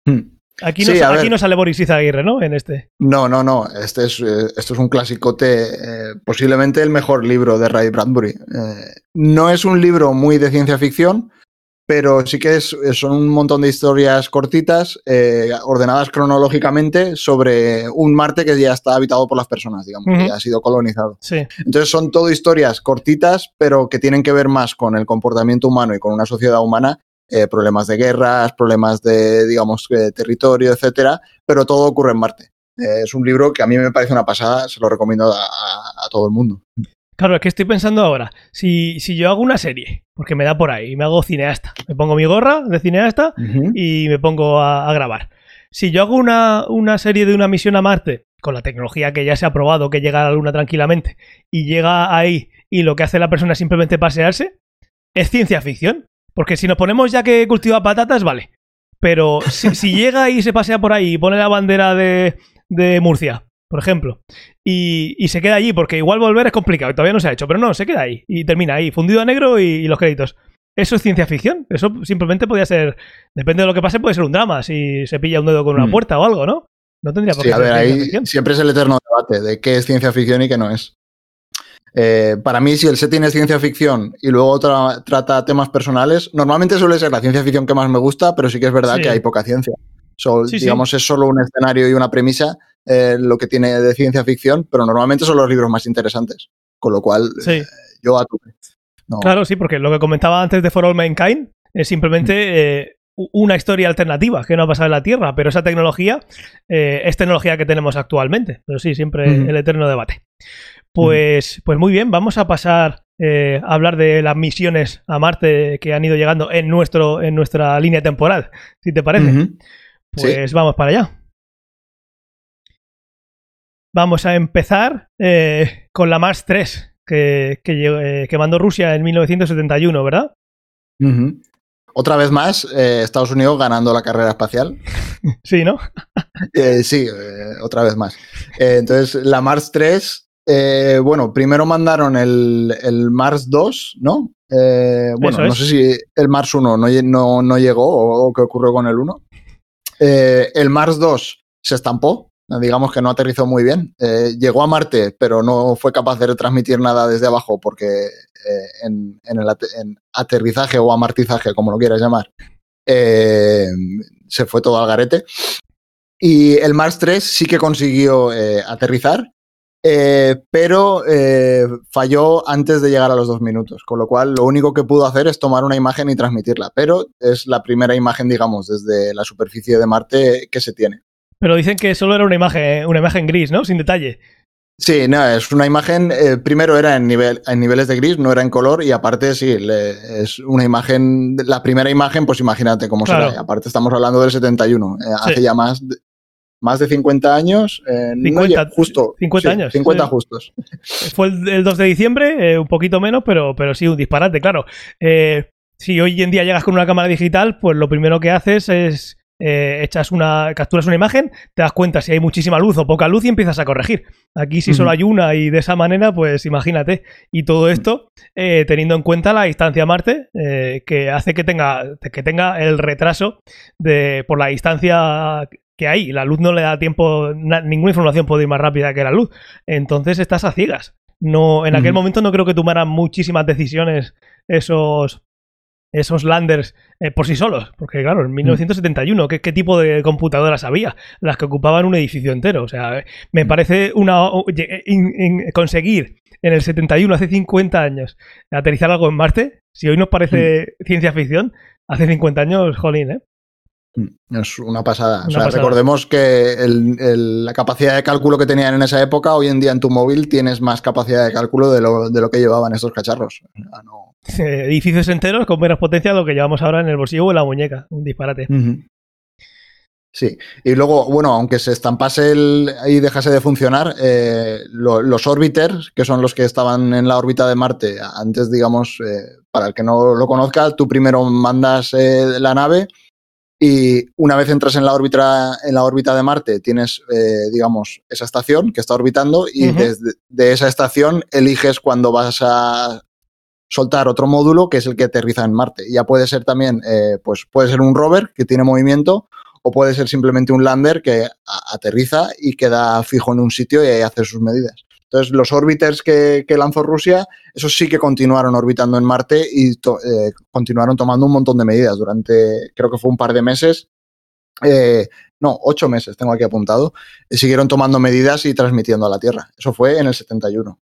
Mm. Aquí no, Sí, aquí no sale Boris Izaguirre, ¿no? En este. No, no, no. Este es, eh, esto es un clasicote, eh, posiblemente el mejor libro de Ray Bradbury. Eh, no es un libro muy de ciencia ficción, pero sí que es, son un montón de historias cortitas, eh, ordenadas cronológicamente sobre un Marte que ya está habitado por las personas, digamos, Ujú. que ya ha sido colonizado. Sí. Entonces son todo historias cortitas, pero que tienen que ver más con el comportamiento humano y con una sociedad humana, eh, problemas de guerras, problemas de, digamos, de territorio, etcétera, pero todo ocurre en Marte. Eh, es un libro que a mí me parece una pasada, se lo recomiendo a, a- a todo el mundo. Claro, es que estoy pensando ahora, si, si yo hago una serie, porque me da por ahí, y me hago cineasta, me pongo mi gorra de cineasta y me pongo a, a grabar. Si yo hago una, una serie de una misión a Marte, con la tecnología que ya se ha probado, que llega a la Luna tranquilamente, y llega ahí y lo que hace la persona es simplemente pasearse, es ciencia ficción. Porque si nos ponemos ya que cultiva patatas, vale. Pero si, si llega y se pasea por ahí y pone la bandera de, de Murcia, por ejemplo, y, y se queda allí, porque igual volver es complicado, y todavía no se ha hecho, pero no, se queda ahí y termina ahí, fundido a negro y, y los créditos. ¿Eso es ciencia ficción? Eso simplemente podría ser, depende de lo que pase, puede ser un drama, si se pilla un dedo con una Mm. puerta o algo, ¿no? No tendría por Sí, qué a ser ver, ahí ficción. siempre es el eterno debate de qué es ciencia ficción y qué no es. Eh, para mí, si el setting es ciencia ficción y luego tra- trata temas personales, normalmente suele ser la ciencia ficción que más me gusta, pero sí que es verdad Sí. que hay poca ciencia. So, Sí, sí. digamos, es solo un escenario y una premisa eh, lo que tiene de ciencia ficción, pero normalmente son los libros más interesantes. Con lo cual, Sí. eh, yo a tope. No. Claro, sí, porque lo que comentaba antes de For All Mankind es simplemente eh, u- una historia alternativa que no ha pasado en la Tierra, pero esa tecnología eh, es tecnología que tenemos actualmente. Pero sí, siempre el eterno debate. Pues, pues muy bien, vamos a pasar eh, a hablar de las misiones a Marte que han ido llegando en, nuestro, en nuestra línea temporal, si te parece. Ujú. Sí. Pues vamos para allá. Vamos a empezar eh, con la Mars 3, que, que, eh, que mandó Rusia en 1971, ¿verdad? Ujú. Otra vez más, eh, Estados Unidos ganando la carrera espacial. Sí, ¿no? Eh, sí, eh, otra vez más. Eh, entonces, la Mars 3, eh, bueno, primero mandaron el, el Mars 2, ¿no? Bueno, Eso no es. sé si el Mars 1 no, no, no llegó o, o qué ocurrió con el 1. Eh, el Mars 2 se estampó, digamos que no aterrizó muy bien. Eh, llegó a Marte, pero no fue capaz de retransmitir nada desde abajo porque eh, en, el aterrizaje o amartizaje, como lo quieras llamar, eh, se fue todo al garete. Y el Mars 3 sí que consiguió aterrizar, pero falló antes de llegar a los dos minutos, con lo cual lo único que pudo hacer es tomar una imagen y transmitirla, pero es la primera imagen, digamos, desde la superficie de Marte que se tiene. Pero dicen que solo era una imagen, una imagen gris, ¿no? Sin detalle. Sí, no, es una imagen, eh, primero era en, nivel, en niveles de gris, no era en color, y aparte sí, le- es una imagen, la primera imagen, pues imagínate cómo Claro. será. Aparte estamos hablando del 71, eh, Sí. hace ya más de, más de 50 años, eh, no 50, lle- justo. 50 años, 50 sí. justos. Fue el, el 2 de diciembre, eh, un poquito menos, pero, pero sí, un disparate, claro. Eh, si hoy en día llegas con una cámara digital, pues lo primero que haces es eh, echas una, capturas una imagen, te das cuenta si hay muchísima luz o poca luz y empiezas a corregir. Aquí si solo hay una y de esa manera, pues imagínate. Y todo esto eh, teniendo en cuenta la distancia a Marte, eh, que hace que tenga, que tenga el retraso de, por la distancia que hay. La luz no le da tiempo, na- ninguna información puede ir más rápida que la luz. Entonces estás a ciegas. No, en aquel momento no creo que tomaran muchísimas decisiones esos, esos landers eh, por sí solos. Porque, claro, en 1971, ¿qué, qué tipo de computadoras había? Las que ocupaban un edificio entero. O sea, me parece una. in- in- conseguir en el 71, hace 50 años, aterrizar algo en Marte, si hoy nos parece ciencia ficción, hace 50 años, jolín, ¿eh? Mm, Es una pasada. Una o sea, pasada. recordemos que el- el- la capacidad de cálculo que tenían en esa época, hoy en día en tu móvil tienes más capacidad de cálculo de lo, de lo que llevaban estos cacharros. No- Eh, Edificios enteros con menos potencia de lo que llevamos ahora en el bolsillo o en la muñeca. Un disparate. Sí, y luego, bueno, aunque se estampase el, y dejase de funcionar, eh, lo- los orbiters, que son los que estaban en la órbita de Marte, antes, digamos, eh, para el que no lo conozca, tú primero mandas eh, la nave y una vez entras en la órbita, en la órbita de Marte, tienes, eh, digamos, esa estación que está orbitando y desde de esa estación eliges cuando vas a soltar otro módulo que es el que aterriza en Marte. Ya puede ser también, eh, pues puede ser un rover que tiene movimiento o puede ser simplemente un lander que aterriza y queda fijo en un sitio y ahí hace sus medidas. Entonces, los orbiters que, lanzó Rusia, esos sí que continuaron orbitando en Marte y eh, continuaron tomando un montón de medidas durante, creo que fue un par de meses. Eh, no, ocho meses, tengo aquí apuntado. Siguieron tomando medidas y transmitiendo a la Tierra. Eso fue en el 71.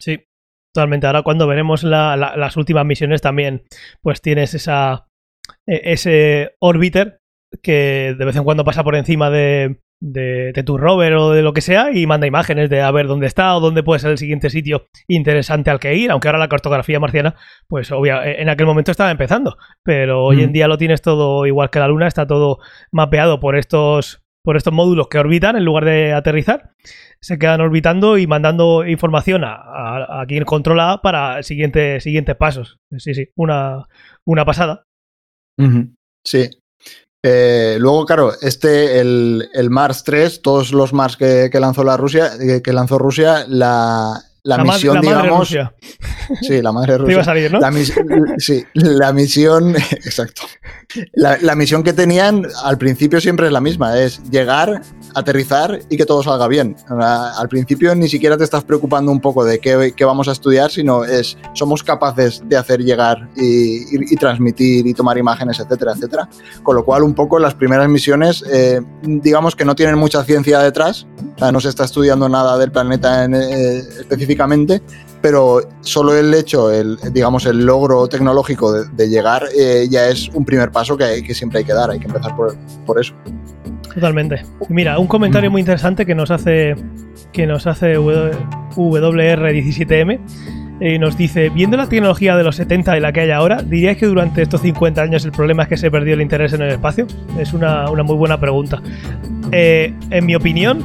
Sí, totalmente. Ahora cuando veremos la- la- las últimas misiones también, pues tienes esa e- ese orbiter que de vez en cuando pasa por encima de, de, de tu rover o de lo que sea y manda imágenes de a ver dónde está o dónde puede ser el siguiente sitio interesante al que ir, aunque ahora la cartografía marciana, pues obvia, en aquel momento estaba empezando, pero hoy en Mm. día lo tienes todo igual que la Luna, está todo mapeado por estos por estos módulos que orbitan en lugar de aterrizar se quedan orbitando y mandando información a, a- a quien controla para siguientes siguientes pasos. Sí, sí, una, una pasada. Sí. Eh, luego, claro, este, el, el Mars 3, todos los Mars que, que lanzó la Rusia, eh, que lanzó Rusia, la, la, misión, la madre digamos. Rusia. Sí, la madre Te iba a salir, ¿no? La sí, la misión, exacto. La, la misión que tenían al principio siempre es la misma, es llegar, aterrizar y que todo salga bien. Al principio ni siquiera te estás preocupando un poco de qué, qué vamos a estudiar, sino es somos capaces de hacer llegar y, y- y transmitir y tomar imágenes, etcétera, etcétera. Con lo cual, un poco las primeras misiones, eh, digamos que no tienen mucha ciencia detrás, o sea, no se está estudiando nada del planeta en, eh, específicamente, pero solo el hecho, el, digamos, el logro tecnológico de, de llegar eh, ya es un primer paso que, hay- que siempre hay que dar, hay que empezar por, por eso. Totalmente. Mira, un comentario muy interesante que nos hace que nos hace W- WR17M y nos dice, viendo la tecnología de los 70 y la que hay ahora, ¿diríais que durante estos 50 años el problema es que se perdió el interés en el espacio? Es una, una muy buena pregunta. Eh, en mi opinión,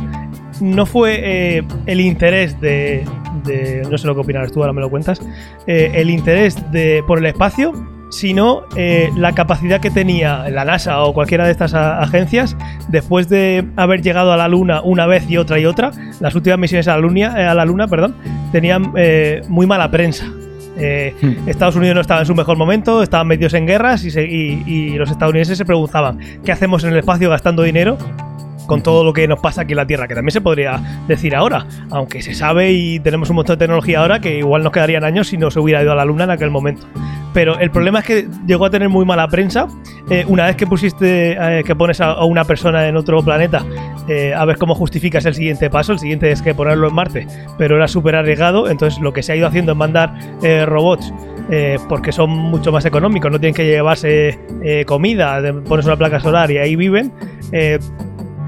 no fue eh, el interés de, de- No sé lo que opinarás tú, ahora me lo cuentas. eh, el interés de, por el espacio, sino eh, la capacidad que tenía la NASA o cualquiera de estas agencias después de haber llegado a la Luna una vez y otra y otra. Las últimas misiones a la Luna, eh, a la luna perdón, tenían eh, muy mala prensa. Eh, Estados Unidos no estaba en su mejor momento, estaban metidos en guerras y, se- y- y los estadounidenses se preguntaban ¿qué hacemos en el espacio gastando dinero? Con todo lo que nos pasa aquí en la Tierra, que también se podría decir ahora, aunque se sabe y tenemos un montón de tecnología ahora que igual nos quedarían años si no se hubiera ido a la Luna en aquel momento. pero el problema es que llegó a tener muy mala prensa. Eh, una vez que pusiste, eh, que pones a, una persona en otro planeta, eh, a ver cómo justificas el siguiente paso. El siguiente es que ponerlo en Marte, pero era súper arriesgado. Entonces lo que se ha ido haciendo es mandar robots porque son mucho más económicos, no tienen que llevarse comida, pones una placa solar y ahí viven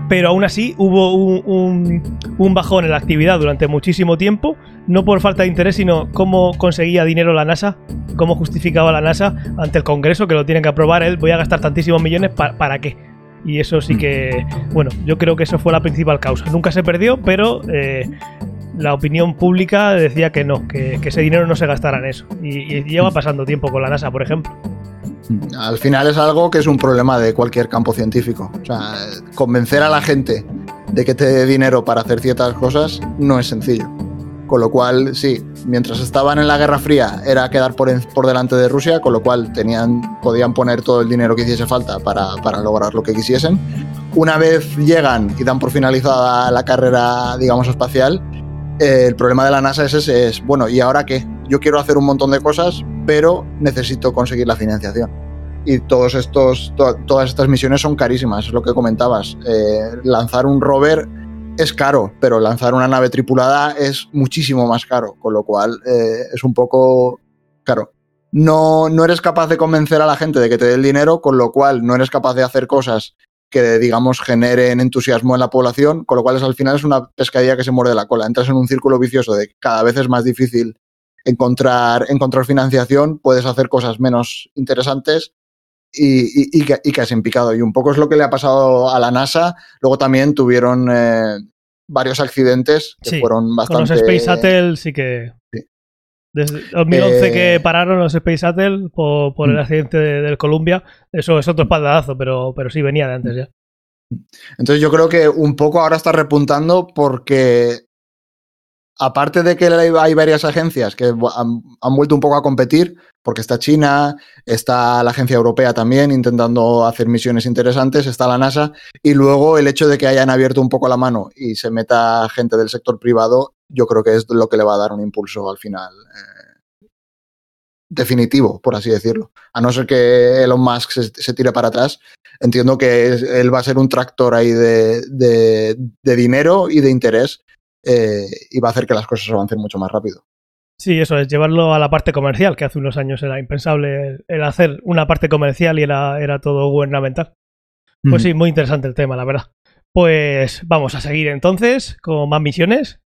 pero aún así hubo un, bajón en la actividad durante muchísimo tiempo, no por falta de interés, sino cómo conseguía dinero la NASA, cómo justificaba la NASA ante el Congreso que lo tienen que aprobar él, voy a gastar tantísimos millones, ¿para qué? Y eso sí que, bueno, yo creo que eso fue la principal causa. Nunca se perdió, pero eh, la opinión pública decía que no, que, ese dinero no se gastara en eso. Y, y lleva pasando tiempo con la NASA, por ejemplo. Al final es algo que es un problema de cualquier campo científico. O sea, convencer a la gente de que te dé dinero para hacer ciertas cosas no es sencillo. Con lo cual, sí, mientras estaban en la Guerra Fría era quedar por, por delante de Rusia, con lo cual tenían, podían poner todo el dinero que hiciese falta para, lograr lo que quisiesen. Una vez llegan y dan por finalizada la carrera, digamos, espacial, eh, el problema de la NASA es ese, es, bueno, ¿y ahora qué? Yo quiero hacer un montón de cosas, pero necesito conseguir la financiación. Y todos estos, todas estas misiones son carísimas, es lo que comentabas. Eh, lanzar un rover es caro, pero lanzar una nave tripulada es muchísimo más caro, con lo cual eh, es un poco caro. No, no eres capaz de convencer a la gente de que te dé el dinero, con lo cual no eres capaz de hacer cosas que, digamos, generen entusiasmo en la población, con lo cual es, al final es una pescadilla que se muerde la cola. Entras en un círculo vicioso de que cada vez es más difícil encontrar, encontrar financiación, puedes hacer cosas menos interesantes y, y, que, y has picado. Y un poco es lo que le ha pasado a la NASA. Luego también tuvieron eh, varios accidentes que fueron bastante... Con los Space Shuttle sí que... Desde 2011 que eh, pararon los Space Shuttle por, por el mm. accidente del Columbia, eso es otro espaldadazo, pero, pero sí venía de antes ya. Entonces yo creo que un poco ahora está repuntando porque aparte de que hay varias agencias que han, vuelto un poco a competir, porque está China, está la agencia europea también intentando hacer misiones interesantes, está la NASA, y luego el hecho de que hayan abierto un poco la mano y se meta gente del sector privado, yo creo que es lo que le va a dar un impulso al final. Eh, definitivo, por así decirlo. A no ser que Elon Musk se, tire para atrás, entiendo que él va a ser un tractor ahí de dinero y de interés eh, y va a hacer que las cosas avancen mucho más rápido. Sí, eso es, llevarlo a la parte comercial, que hace unos años era impensable el hacer una parte comercial y era, era todo gubernamental. Pues sí, muy interesante el tema, la verdad. Pues vamos a seguir entonces con más misiones.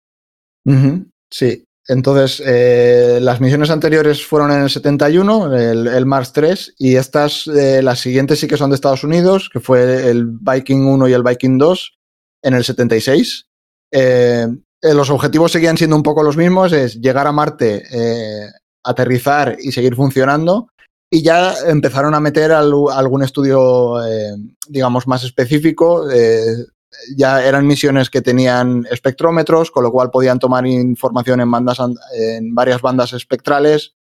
Sí, entonces eh, las misiones anteriores fueron en el 71, el, Mars 3, y estas, eh, las siguientes sí que son de Estados Unidos, que fue el Viking 1 y el Viking 2 en el 76. Eh, eh, los objetivos seguían siendo un poco los mismos, es llegar a Marte, eh, aterrizar y seguir funcionando. Y ya empezaron a meter algún estudio, eh, digamos, más específico. ya eran misiones que tenían espectrómetros, con lo cual podían tomar información en, bandas, en varias bandas espectrales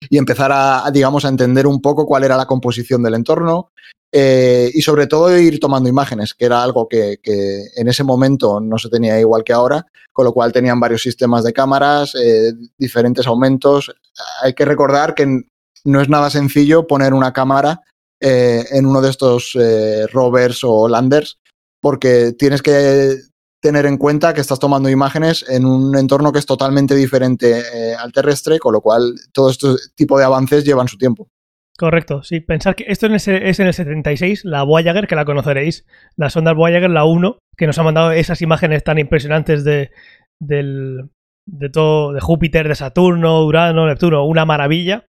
y empezar a, digamos, a entender un poco cuál era la composición del entorno eh, y sobre todo ir tomando imágenes, que era algo que, en ese momento no se tenía igual que ahora, con lo cual tenían varios sistemas de cámaras, eh, diferentes aumentos. Hay que recordar que no es nada sencillo poner una cámara eh, en uno de estos rovers o landers, porque tienes que tener en cuenta que estás tomando imágenes en un entorno que es totalmente diferente al terrestre, con lo cual todo este tipo de avances llevan su tiempo. Correcto, sí. Pensar que esto es en el 76, la Voyager, que la conoceréis, la sonda Voyager, la 1, que nos ha mandado esas imágenes tan impresionantes de, del, de todo, de Júpiter, de Saturno, Urano, Neptuno, una maravilla,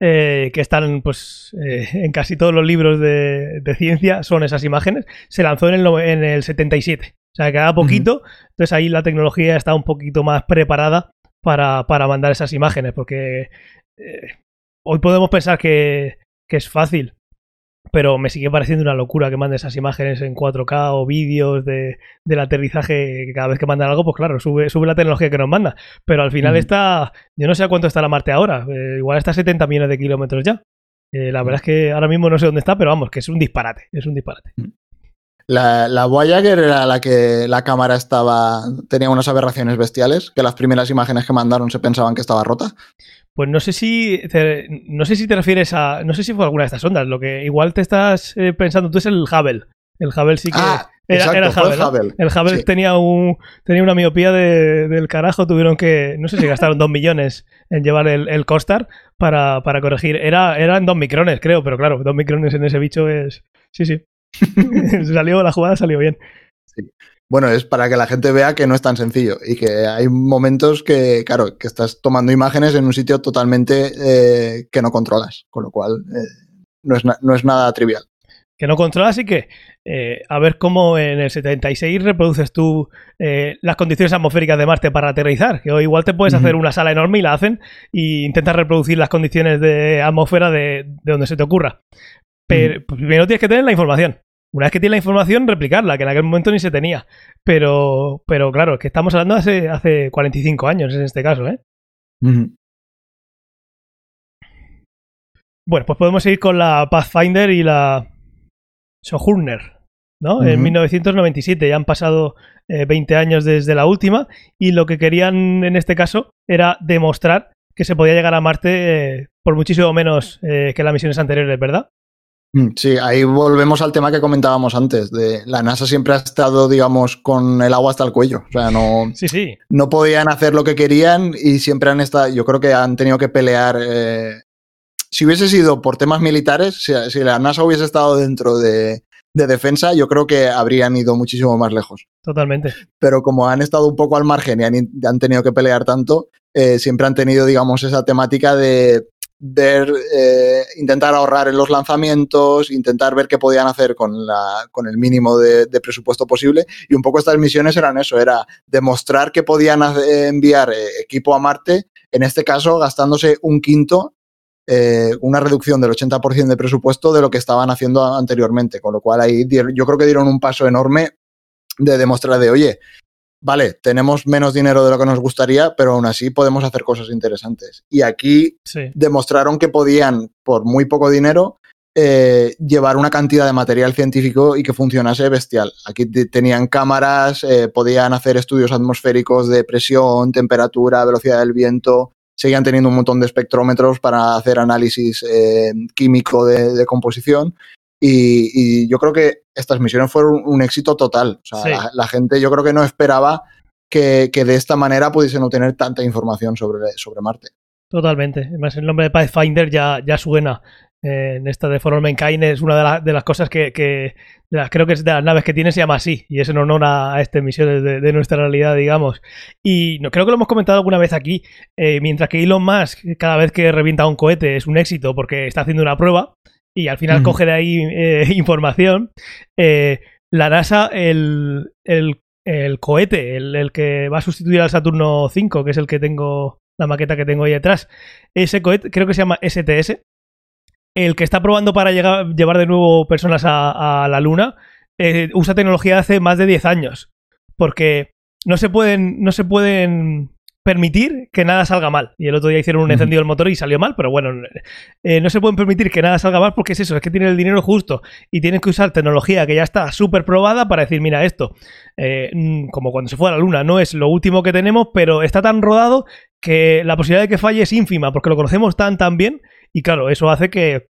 eh, que están pues eh, en casi todos los libros de, ciencia, son esas imágenes. Se lanzó en el, en el 77, o sea, queda poquito, entonces ahí la tecnología está un poquito más preparada para, para mandar esas imágenes, porque eh, hoy podemos pensar que, es fácil, pero me sigue pareciendo una locura que mande esas imágenes en 4K o vídeos de, del aterrizaje, que cada vez que mandan algo, pues claro, sube, sube la tecnología que nos manda. Pero al final está, yo no sé a cuánto está la Marte ahora, eh, igual está a 70 millones de kilómetros ya. Eh, la verdad es que ahora mismo no sé dónde está, pero vamos, que es un disparate, es un disparate. La, la Voyager era la que la cámara estaba tenía unas aberraciones bestiales, que las primeras imágenes que mandaron se pensaban que estaba rota. Pues no sé si te, no sé si te refieres a. No sé si fue alguna de estas ondas. Lo que igual te estás eh, pensando tú es el Hubble. El Hubble sí que. Ah, era, exacto, era fue el. Hubble. El Hubble Sí. tenía, un, tenía una miopía de- del carajo. Tuvieron que. No sé si gastaron dos millones en llevar el, el Costar para, para corregir. Era, eran dos micrones, creo, pero claro, dos micrones en ese bicho es. Sí, sí. salió, la jugada salió bien. Bueno, es para que la gente vea que no es tan sencillo y que hay momentos que, claro, que estás tomando imágenes en un sitio totalmente eh, que no controlas, con lo cual eh, no, es no es nada trivial. que no controlas y que eh, a ver cómo en el 76 reproduces tú eh, las condiciones atmosféricas de Marte para aterrizar. Que igual te puedes hacer una sala enorme y la hacen y intentas reproducir las condiciones de atmósfera de, de donde se te ocurra. Pero primero tienes que tener la información. Una vez que tienes la información, replicarla, que en aquel momento ni se tenía. Pero, pero claro, es que estamos hablando hace, hace 45 años en este caso, ¿eh? Bueno, pues podemos seguir con la Pathfinder y la Sojourner, ¿no? En Ujú. 1997 ya han pasado eh, 20 años desde la última y lo que querían en este caso era demostrar que se podía llegar a Marte eh, por muchísimo menos eh, que las misiones anteriores, ¿verdad? Mm, Sí, ahí volvemos al tema que comentábamos antes, de la NASA siempre ha estado, digamos, con el agua hasta el cuello. O sea, no, Sí, sí. no podían hacer lo que querían y siempre han estado, yo creo que han tenido que pelear. eh, si hubiese sido por temas militares, si, si la NASA hubiese estado dentro de, de defensa, yo creo que habrían ido muchísimo más lejos. Totalmente. Pero como han estado un poco al margen y han, han tenido que pelear tanto, eh, siempre han tenido, digamos, esa temática de ver, eh, intentar ahorrar en los lanzamientos, intentar ver qué podían hacer con, la, con el mínimo de, presupuesto posible. Y un poco estas misiones eran eso, era demostrar que podían enviar eh, equipo a Marte, en este caso gastándose un quinto, eh, una reducción del 80% de presupuesto de lo que estaban haciendo anteriormente. Con lo cual ahí yo creo que dieron un paso enorme de demostrar de, oye, vale, tenemos menos dinero de lo que nos gustaría, pero aún así podemos hacer cosas interesantes. Y aquí Sí. demostraron que podían, por muy poco dinero, eh, llevar una cantidad de material científico y que funcionase bestial. Aquí te- tenían cámaras, eh, podían hacer estudios atmosféricos de presión, temperatura, velocidad del viento, seguían teniendo un montón de espectrómetros para hacer análisis eh, químico de, de composición. Y, y yo creo que estas misiones fueron un, un éxito total. O sea, Sí. la, la gente yo creo que no esperaba que, que de esta manera pudiesen obtener tanta información sobre, sobre Marte. Totalmente. Además, el nombre de Pathfinder ya, ya suena. eh, en esta de For All Mankind es una de, la- de las cosas que, que- de las- creo que es de las naves que tiene, se llama así. Y es en honor a, a estas misiones de, de nuestra realidad, digamos. Y no creo que lo hemos comentado alguna vez aquí. eh, mientras que Elon Musk, cada vez que revienta un cohete, es un éxito porque está haciendo una prueba y al final coge de ahí eh, información. eh, la NASA, el, el, el cohete, el, el que va a sustituir al Saturno 5, que es el que tengo, la maqueta que tengo ahí detrás, ese cohete creo que se llama STS, el que está probando para llegar, llevar de nuevo personas a, a la Luna, eh, usa tecnología de hace más de 10 años. Porque no se pueden, no se pueden permitir que nada salga mal. Y el otro día hicieron un encendido del motor y salió mal, pero bueno, eh, no se pueden permitir que nada salga mal porque es eso, es que tienen el dinero justo y tienen que usar tecnología que ya está súper probada para decir, mira, esto, eh, mm, como cuando se fue a la Luna, no es lo último que tenemos, pero está tan rodado que la posibilidad de que falle es ínfima porque lo conocemos tan, tan bien y claro, eso hace que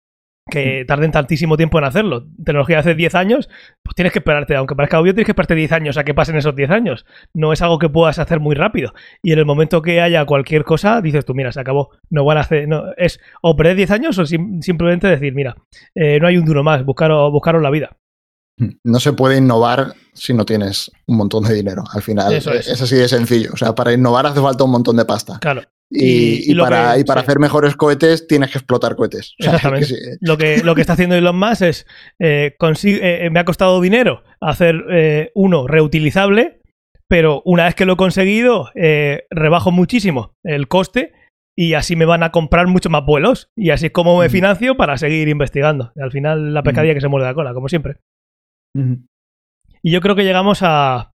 que tarden tantísimo tiempo en hacerlo. Tecnología de hace 10 años, pues tienes que esperarte, aunque parezca obvio, tienes que esperarte 10 años a que pasen esos 10 años. No es algo que puedas hacer muy rápido. Y en el momento que haya cualquier cosa, dices tú, mira, se acabó. No van a hacer. No, es o perder 10 años o sim- simplemente decir, mira, eh, no hay un duro más, buscaros, buscaros la vida. No se puede innovar si no tienes un montón de dinero. Al final Eso es. es. así de sencillo. O sea, para innovar hace falta un montón de pasta. Claro. Y, para, que- y para sí. hacer mejores cohetes tienes que explotar cohetes. Exactamente. que sí. Lo que, lo que está haciendo Elon Musk es, eh, consi- eh, me ha costado dinero hacer eh, uno reutilizable, pero una vez que lo he conseguido, eh, rebajo muchísimo el coste y así me van a comprar mucho más vuelos. Y así es como me financio para seguir investigando. Al final la pescadilla que se muerde la cola, como siempre. Y yo creo que llegamos a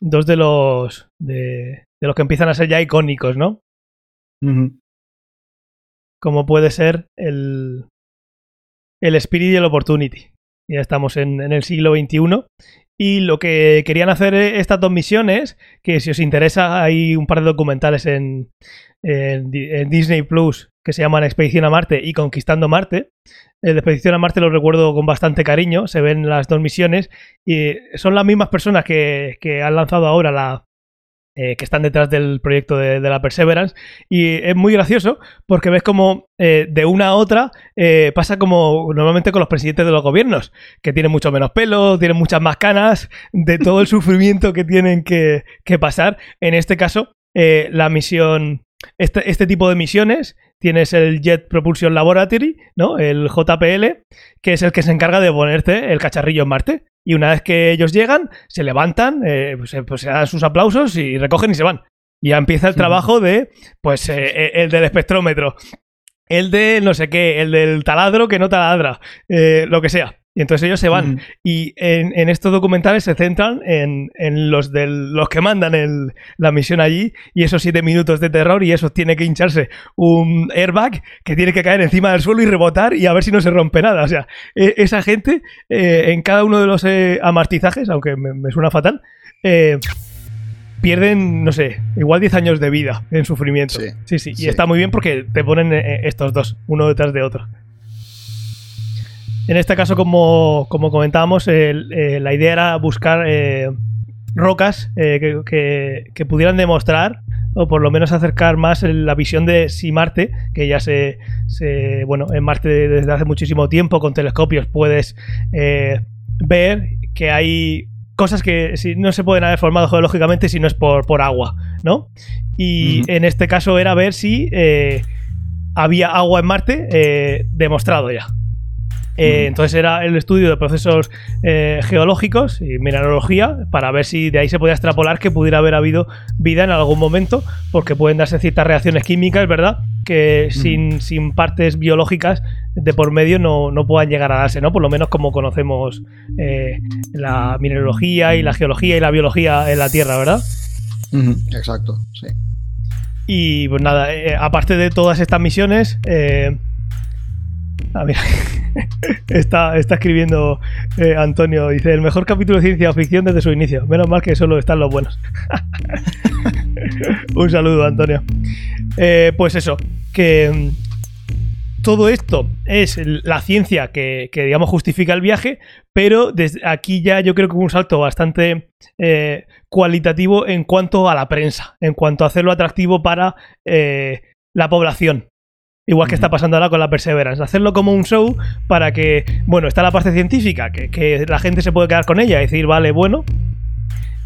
dos de los de, de los que empiezan a ser ya icónicos, ¿no? Como puede ser el, el Spirit y el Opportunity. Ya estamos en, en el siglo XXI Y lo que querían hacer estas dos misiones, que si os interesa, hay un par de documentales en, en, Disney Plus que se llaman Expedición a Marte y Conquistando Marte. El de Expedición a Marte lo recuerdo con bastante cariño, se ven las dos misiones y son las mismas personas que, que han lanzado ahora la, eh, que están detrás del proyecto de, la Perseverance. Y es muy gracioso porque ves como eh, de una a otra eh, pasa como normalmente con los presidentes de los gobiernos, que tienen mucho menos pelo, tienen muchas más canas, de todo el sufrimiento que tienen que, que pasar. En este caso, la misión, este, este tipo de misiones tienes el Jet Propulsion Laboratory, ¿no? El JPL, que es el que se encarga de ponerte el cacharrillo en Marte. Y una vez que ellos llegan, se levantan, eh, pues, eh, pues, se dan sus aplausos y recogen y se van. Y ya empieza el trabajo de, pues, eh, el del espectrómetro, el de no sé qué, el del taladro que no taladra, lo que sea. Y entonces ellos se van. Y en, estos documentales se centran en, los, del, los que mandan la misión allí y esos siete minutos de terror y eso tiene que hincharse un airbag que tiene que caer encima del suelo y rebotar y a ver si no se rompe nada. O sea, e, esa gente eh, en cada uno de los eh, amartizajes, aunque me, suena fatal, eh, pierden, no sé, igual 10 años de vida en sufrimiento. Sí, sí. Y está muy bien porque te ponen estos dos, uno detrás de otro. En este caso, como, comentábamos, eh, la idea era buscar eh, rocas eh, que, pudieran demostrar o por lo menos acercar más la visión de si Marte, que ya se, bueno, en Marte desde hace muchísimo tiempo con telescopios puedes ver que hay cosas que si, no se pueden haber formado geológicamente si no es por, por agua, ¿no? Y en este caso era ver si había agua en Marte demostrado ya. Eh, entonces era el estudio de procesos eh, geológicos y mineralogía para ver si de ahí se podía extrapolar que pudiera haber habido vida en algún momento, porque pueden darse ciertas reacciones químicas, ¿verdad? Que sin, sin, partes biológicas de por medio no, no, puedan llegar a darse, ¿no? Por lo menos como conocemos eh, la mineralogía y la geología y la biología en la Tierra, ¿verdad? Exacto, sí. Y pues nada, aparte de todas estas misiones, Está escribiendo eh, Antonio. Dice: el mejor capítulo de ciencia ficción desde su inicio. Menos mal que solo están los buenos. Un saludo, Antonio. Eh, pues eso, que mm, todo esto es la ciencia que, digamos, justifica el viaje, pero desde aquí ya yo creo que un salto bastante eh, cualitativo en cuanto a la prensa, en cuanto a hacerlo atractivo para la población. Igual que está pasando ahora con la Perseverance. Hacerlo como un show para que, bueno, está la parte científica, que, que la gente se puede quedar con ella y decir, vale, bueno,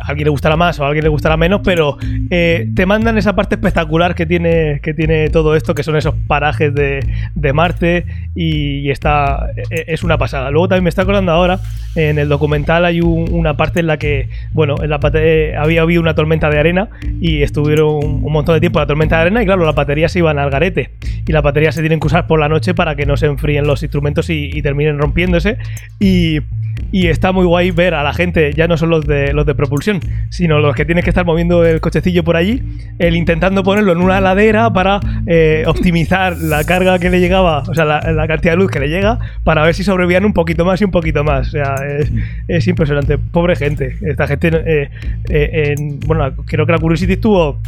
a alguien le gustará más o a alguien le gustará menos, pero eh, te mandan esa parte espectacular que tiene, que tiene todo esto, que son esos parajes de, Marte y, está e, e, es una pasada. Luego también me está acordando ahora, en el documental hay una parte en la que, bueno, en la eh, había habido una tormenta de arena y estuvieron un, montón de tiempo la tormenta de arena y claro, las baterías se iban al garete y las baterías se tienen que usar por la noche para que no se enfríen los instrumentos y, y terminen rompiéndose y y está muy guay ver a la gente, ya no son los de los de propulsión, sino los que tienen que estar moviendo el cochecillo por allí, el intentando ponerlo en una ladera para eh, optimizar la carga que le llegaba, o sea, la, cantidad de luz que le llega, para ver si sobrevivían un poquito más y un poquito más. O sea, es, impresionante. Pobre gente. Esta gente, eh, eh, en, bueno, creo que la Curiosity estuvo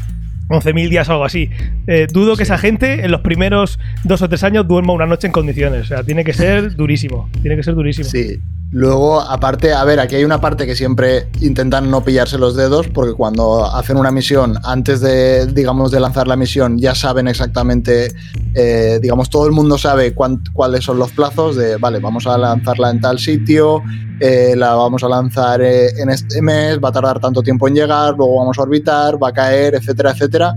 11.000 días o algo así. Eh, dudo que esa gente en los primeros dos o tres años duerma una noche en condiciones. O sea, tiene que ser durísimo. Tiene que ser durísimo. Sí. Luego, aparte, a ver, aquí hay una parte que siempre intentan no pillarse los dedos, porque cuando hacen una misión, antes de, digamos, de lanzar la misión, ya saben exactamente, eh, digamos, todo el mundo sabe cuáles son los plazos de, vale, vamos a lanzarla en tal sitio, eh, la vamos a lanzar en este mes, va a tardar tanto tiempo en llegar, luego vamos a orbitar, va a caer, etcétera, etcétera.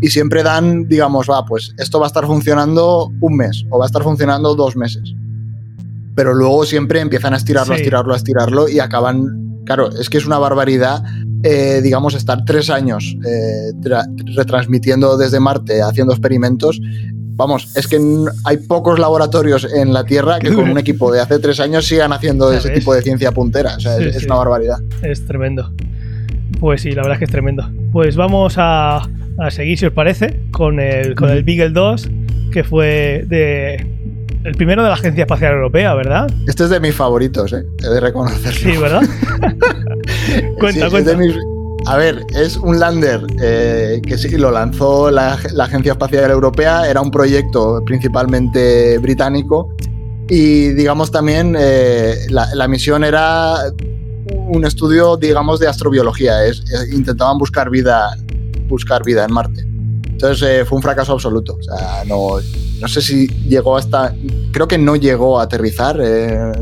Y siempre dan, digamos, va, pues esto va a estar funcionando un mes o va a estar funcionando dos meses pero luego siempre empiezan a estirarlo, a estirarlo, a estirarlo y acaban, claro, es que es una barbaridad, eh, digamos, estar tres años eh, retransmitiendo desde Marte, haciendo experimentos. Vamos, es que hay pocos laboratorios en la Tierra que con un equipo de hace tres años sigan haciendo ese tipo de ciencia puntera. O sea, es, una barbaridad. Es tremendo. Pues sí, la verdad es que es tremendo. Pues vamos a, seguir, si os parece, con el, con el Beagle 2, que fue de el primero de la Agencia Espacial Europea, ¿verdad? Este es de mis favoritos, ¿eh? He de reconocerlo. Sí, ¿verdad? cuenta, Sí, cuenta. mis- A ver, es un lander eh, que sí, lo lanzó la, la Agencia Espacial Europea, era un proyecto principalmente británico y digamos también eh, la, la misión era un estudio, digamos, de astrobiología, es, es- intentaban buscar vida, buscar vida en Marte. Entonces eh, fue un fracaso absoluto, o sea, no, no sé si llegó hasta, creo que no llegó a aterrizar, eh,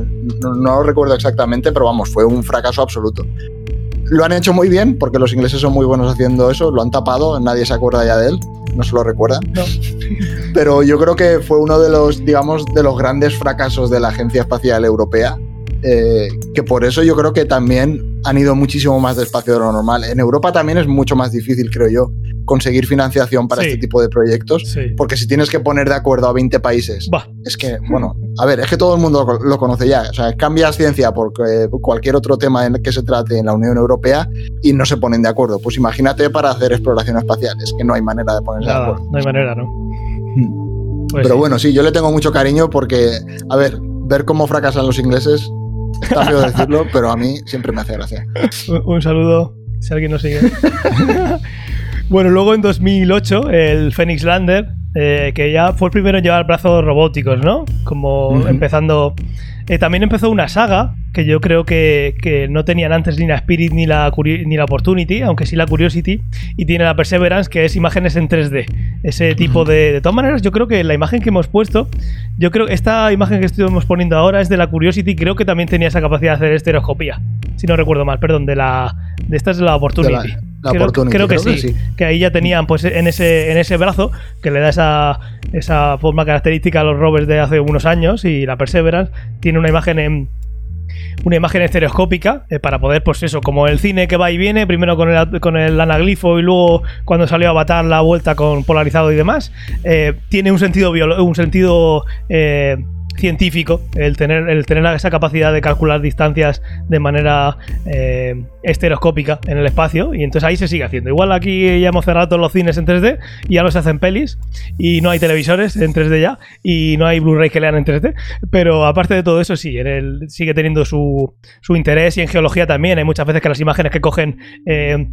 no, no lo recuerdo exactamente, pero vamos, fue un fracaso absoluto. Lo han hecho muy bien, porque los ingleses son muy buenos haciendo eso, lo han tapado, nadie se acuerda ya de él, no se lo recuerdan. No. Pero yo creo que fue uno de los, digamos, de los grandes fracasos de la Agencia Espacial Europea, eh, que por eso yo creo que también han ido muchísimo más despacio de lo normal. En Europa también es mucho más difícil, creo yo, conseguir financiación para Sí. este tipo de proyectos, Sí. porque si tienes que poner de acuerdo a 20 países, es que, bueno, a ver, es que todo el mundo lo, lo conoce ya. O sea, cambias ciencia por eh, cualquier otro tema en el que se trate en la Unión Europea y no se ponen de acuerdo. Pues imagínate para hacer exploración espacial. Es que no hay manera de ponerse de acuerdo. no hay manera, ¿no? Pues Pero sí. bueno, sí, yo le tengo mucho cariño porque, a ver, ver cómo fracasan los ingleses, está feo decirlo, pero a mí siempre me hace gracia. Un, un saludo, si alguien nos sigue. bueno, luego en 2008, el Phoenix Lander, eh, que ya fue el primero en llevar brazos robóticos, ¿no? Como empezando. Eh, también empezó una saga que yo creo que, que no tenían antes ni la Spirit ni la, ni la Opportunity, aunque sí la Curiosity, y tiene la Perseverance, que es imágenes en 3D. Ese tipo de. De todas maneras, yo creo que la imagen que hemos puesto, yo creo que esta imagen que estuvimos poniendo ahora es de la Curiosity, creo que también tenía esa capacidad de hacer estereoscopía. Si no recuerdo mal, perdón, de la. De esta es la Opportunity. De la- la creo, Opportunity, creo que, creo que sí, sí. que ahí ya tenían, pues en ese, en ese brazo, que le da esa, esa forma característica a los rovers de hace unos años, y la Perseverance tiene una imagen en. Una imagen estereoscópica eh, para poder, pues eso, como el cine que va y viene, primero con el, con el anaglifo y luego cuando salió Avatar la vuelta con polarizado y demás, eh, tiene un sentido, un sentido eh, científico el tener, el tener esa capacidad de calcular distancias de manera eh, estereoscópica en el espacio y entonces ahí se sigue haciendo. Igual aquí ya hemos cerrado todos los cines en 3D y ya los hacen pelis y no hay televisores en 3D ya y no hay Blu-ray que lean en 3D, pero aparte de todo eso sí, sigue teniendo su, su interés y en geología también. Hay muchas veces que las imágenes que cogen... eh,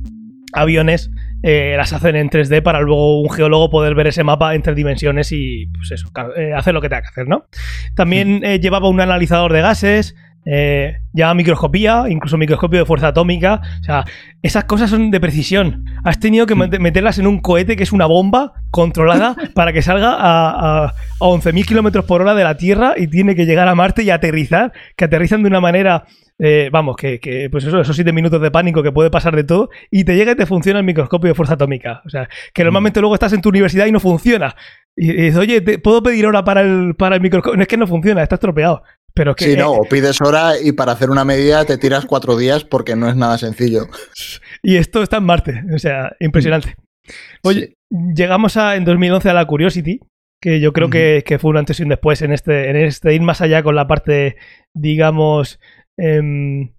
aviones eh, las hacen en 3D para luego un geólogo poder ver ese mapa en tres dimensiones y pues eso, eh, hacer lo que tenga que hacer, ¿no? También eh, llevaba un analizador de gases, eh, llevaba microscopía, incluso microscopio de fuerza atómica, o sea, esas cosas son de precisión. Has tenido que met- meterlas en un cohete que es una bomba controlada para que salga a, a, a 11.000 kilómetros por hora de la Tierra y tiene que llegar a Marte y aterrizar, que aterrizan de una manera eh, vamos, que, que, pues eso, esos siete minutos de pánico que puede pasar de todo, y te llega y te funciona el microscopio de fuerza atómica. O sea, que normalmente luego estás en tu universidad y no funciona. Y, y dices, oye, ¿te- ¿puedo pedir hora para el, para el microscopio? No es que no funciona, está estropeado. Pero es que. Sí, no, eh, o pides hora y para hacer una medida te tiras cuatro días porque no es nada sencillo. y esto está en Marte. O sea, impresionante. Oye, llegamos a, en 2011 a la Curiosity, que yo creo que, que fue un antes y un después en este, en este ir más allá con la parte, digamos, em,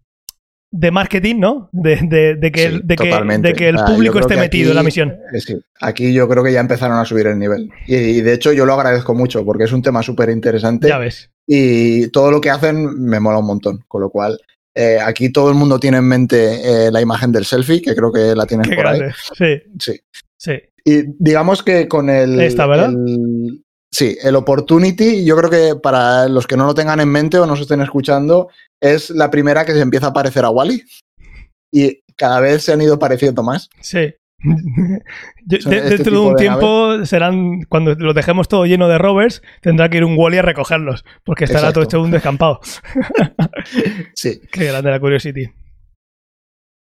de marketing, ¿no? De, de- de que, Sí, de, que, totalmente. de que el público esté metido aquí- en la misión. eh, sí, aquí yo creo que ya empezaron a subir el nivel. Y, y de hecho yo lo agradezco mucho porque es un tema súper interesante Ya ves. Y todo lo que hacen me mola un montón. Con lo cual, eh, aquí todo el mundo tiene en mente eh, la imagen del selfie, que creo que la tienes Qué por ahí. grande. Sí, Sí. sí. Y digamos que con el. Esta, ¿verdad? el- sí, el Opportunity, yo creo que para los que no lo tengan en mente o no se estén escuchando, es la primera que se empieza a parecer a Wally. Y cada vez se han ido pareciendo más. Sí. Yo- de- este dentro de un de tiempo serán, cuando lo dejemos todo lleno de rovers, tendrá que ir un Wally a recogerlos, porque estará Exacto. todo hecho un descampado. Sí. Qué grande la Curiosity.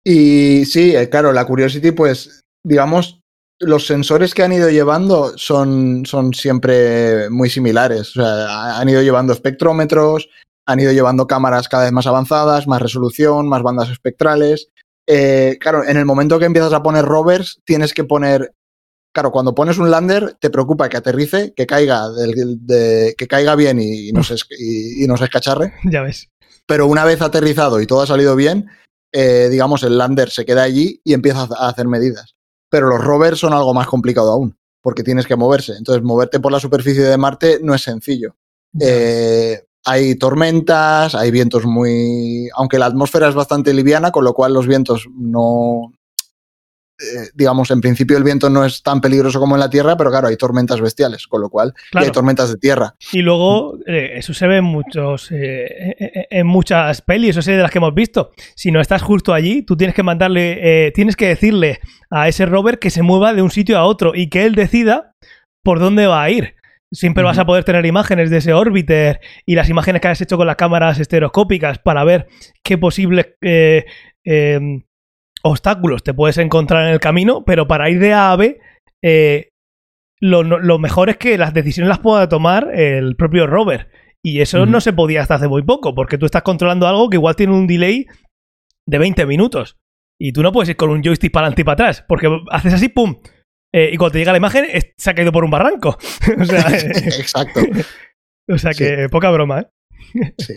Y sí, eh, claro, la Curiosity, pues, digamos, los sensores que han ido llevando son, son siempre muy similares. O sea, ha- han ido llevando espectrómetros, han ido llevando cámaras cada vez más avanzadas, más resolución, más bandas espectrales. Eh, claro, en el momento que empiezas a poner rovers, tienes que poner. Claro, cuando pones un lander, te preocupa que aterrice, que caiga, del- de- que caiga bien y, y no se, es- y- escacharre Ya ves. pero una vez aterrizado y todo ha salido bien, eh, digamos, el lander se queda allí y empieza a hacer medidas. Pero los rovers son algo más complicado aún, porque tienes que moverse. Entonces, moverte por la superficie de Marte no es sencillo. Eh, hay tormentas, hay vientos muy... Aunque la atmósfera es bastante liviana, con lo cual los vientos no, eh, digamos, en principio el viento no es tan peligroso como en la Tierra, pero claro, hay tormentas bestiales, con lo cual hay tormentas de tierra. Y luego, eh, eso se ve en muchos, eh, en muchas pelis, eso sé de las que hemos visto. Si no estás justo allí, tú tienes que mandarle, tienes que decirle a ese rover que se mueva de un sitio a otro y que él decida por dónde va a ir. Siempre vas a poder tener imágenes de ese orbiter y las imágenes que has hecho con las cámaras estereoscópicas para ver qué posible obstáculos te puedes encontrar en el camino, pero para ir de A a B, eh, lo, mejor es que las decisiones las pueda tomar el propio rover. Y eso no se podía hasta hace muy poco, porque tú estás controlando algo que igual tiene un delay de 20 minutos. Y tú no puedes ir con un joystick para adelante y para atrás, porque haces así, ¡pum! Eh, y cuando te llega la imagen, se ha caído por un barranco. o sea, Exacto. o sea que poca broma, ¿eh? sí.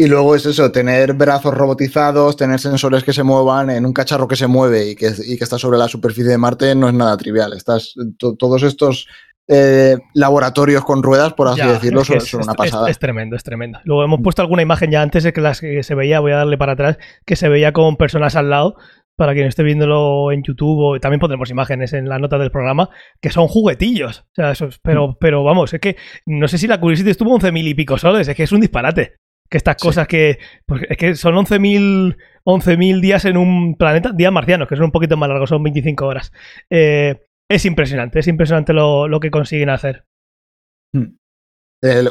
Y luego es eso, tener brazos robotizados, tener sensores que se muevan en un cacharro que se mueve y que, está sobre la superficie de Marte no es nada trivial. Estás, todos estos eh, laboratorios con ruedas, por así decirlo, son, una pasada. Es, tremendo, es tremendo. Luego hemos puesto alguna imagen ya antes de que las que se veía, voy a darle para atrás, que se veía con personas al lado. Para quien esté viéndolo en YouTube, o también pondremos imágenes en la nota del programa, que son juguetillos. O sea, pero, mm. pero vamos, es que no sé si la Curiosity estuvo 11.000 y pico soles, es que es un disparate que estas cosas que. Pues es que son 11.000 11 días en un planeta, días marcianos, que son un poquito más largos, son 25 horas. Eh, es impresionante, es impresionante lo, que consiguen hacer. Hmm.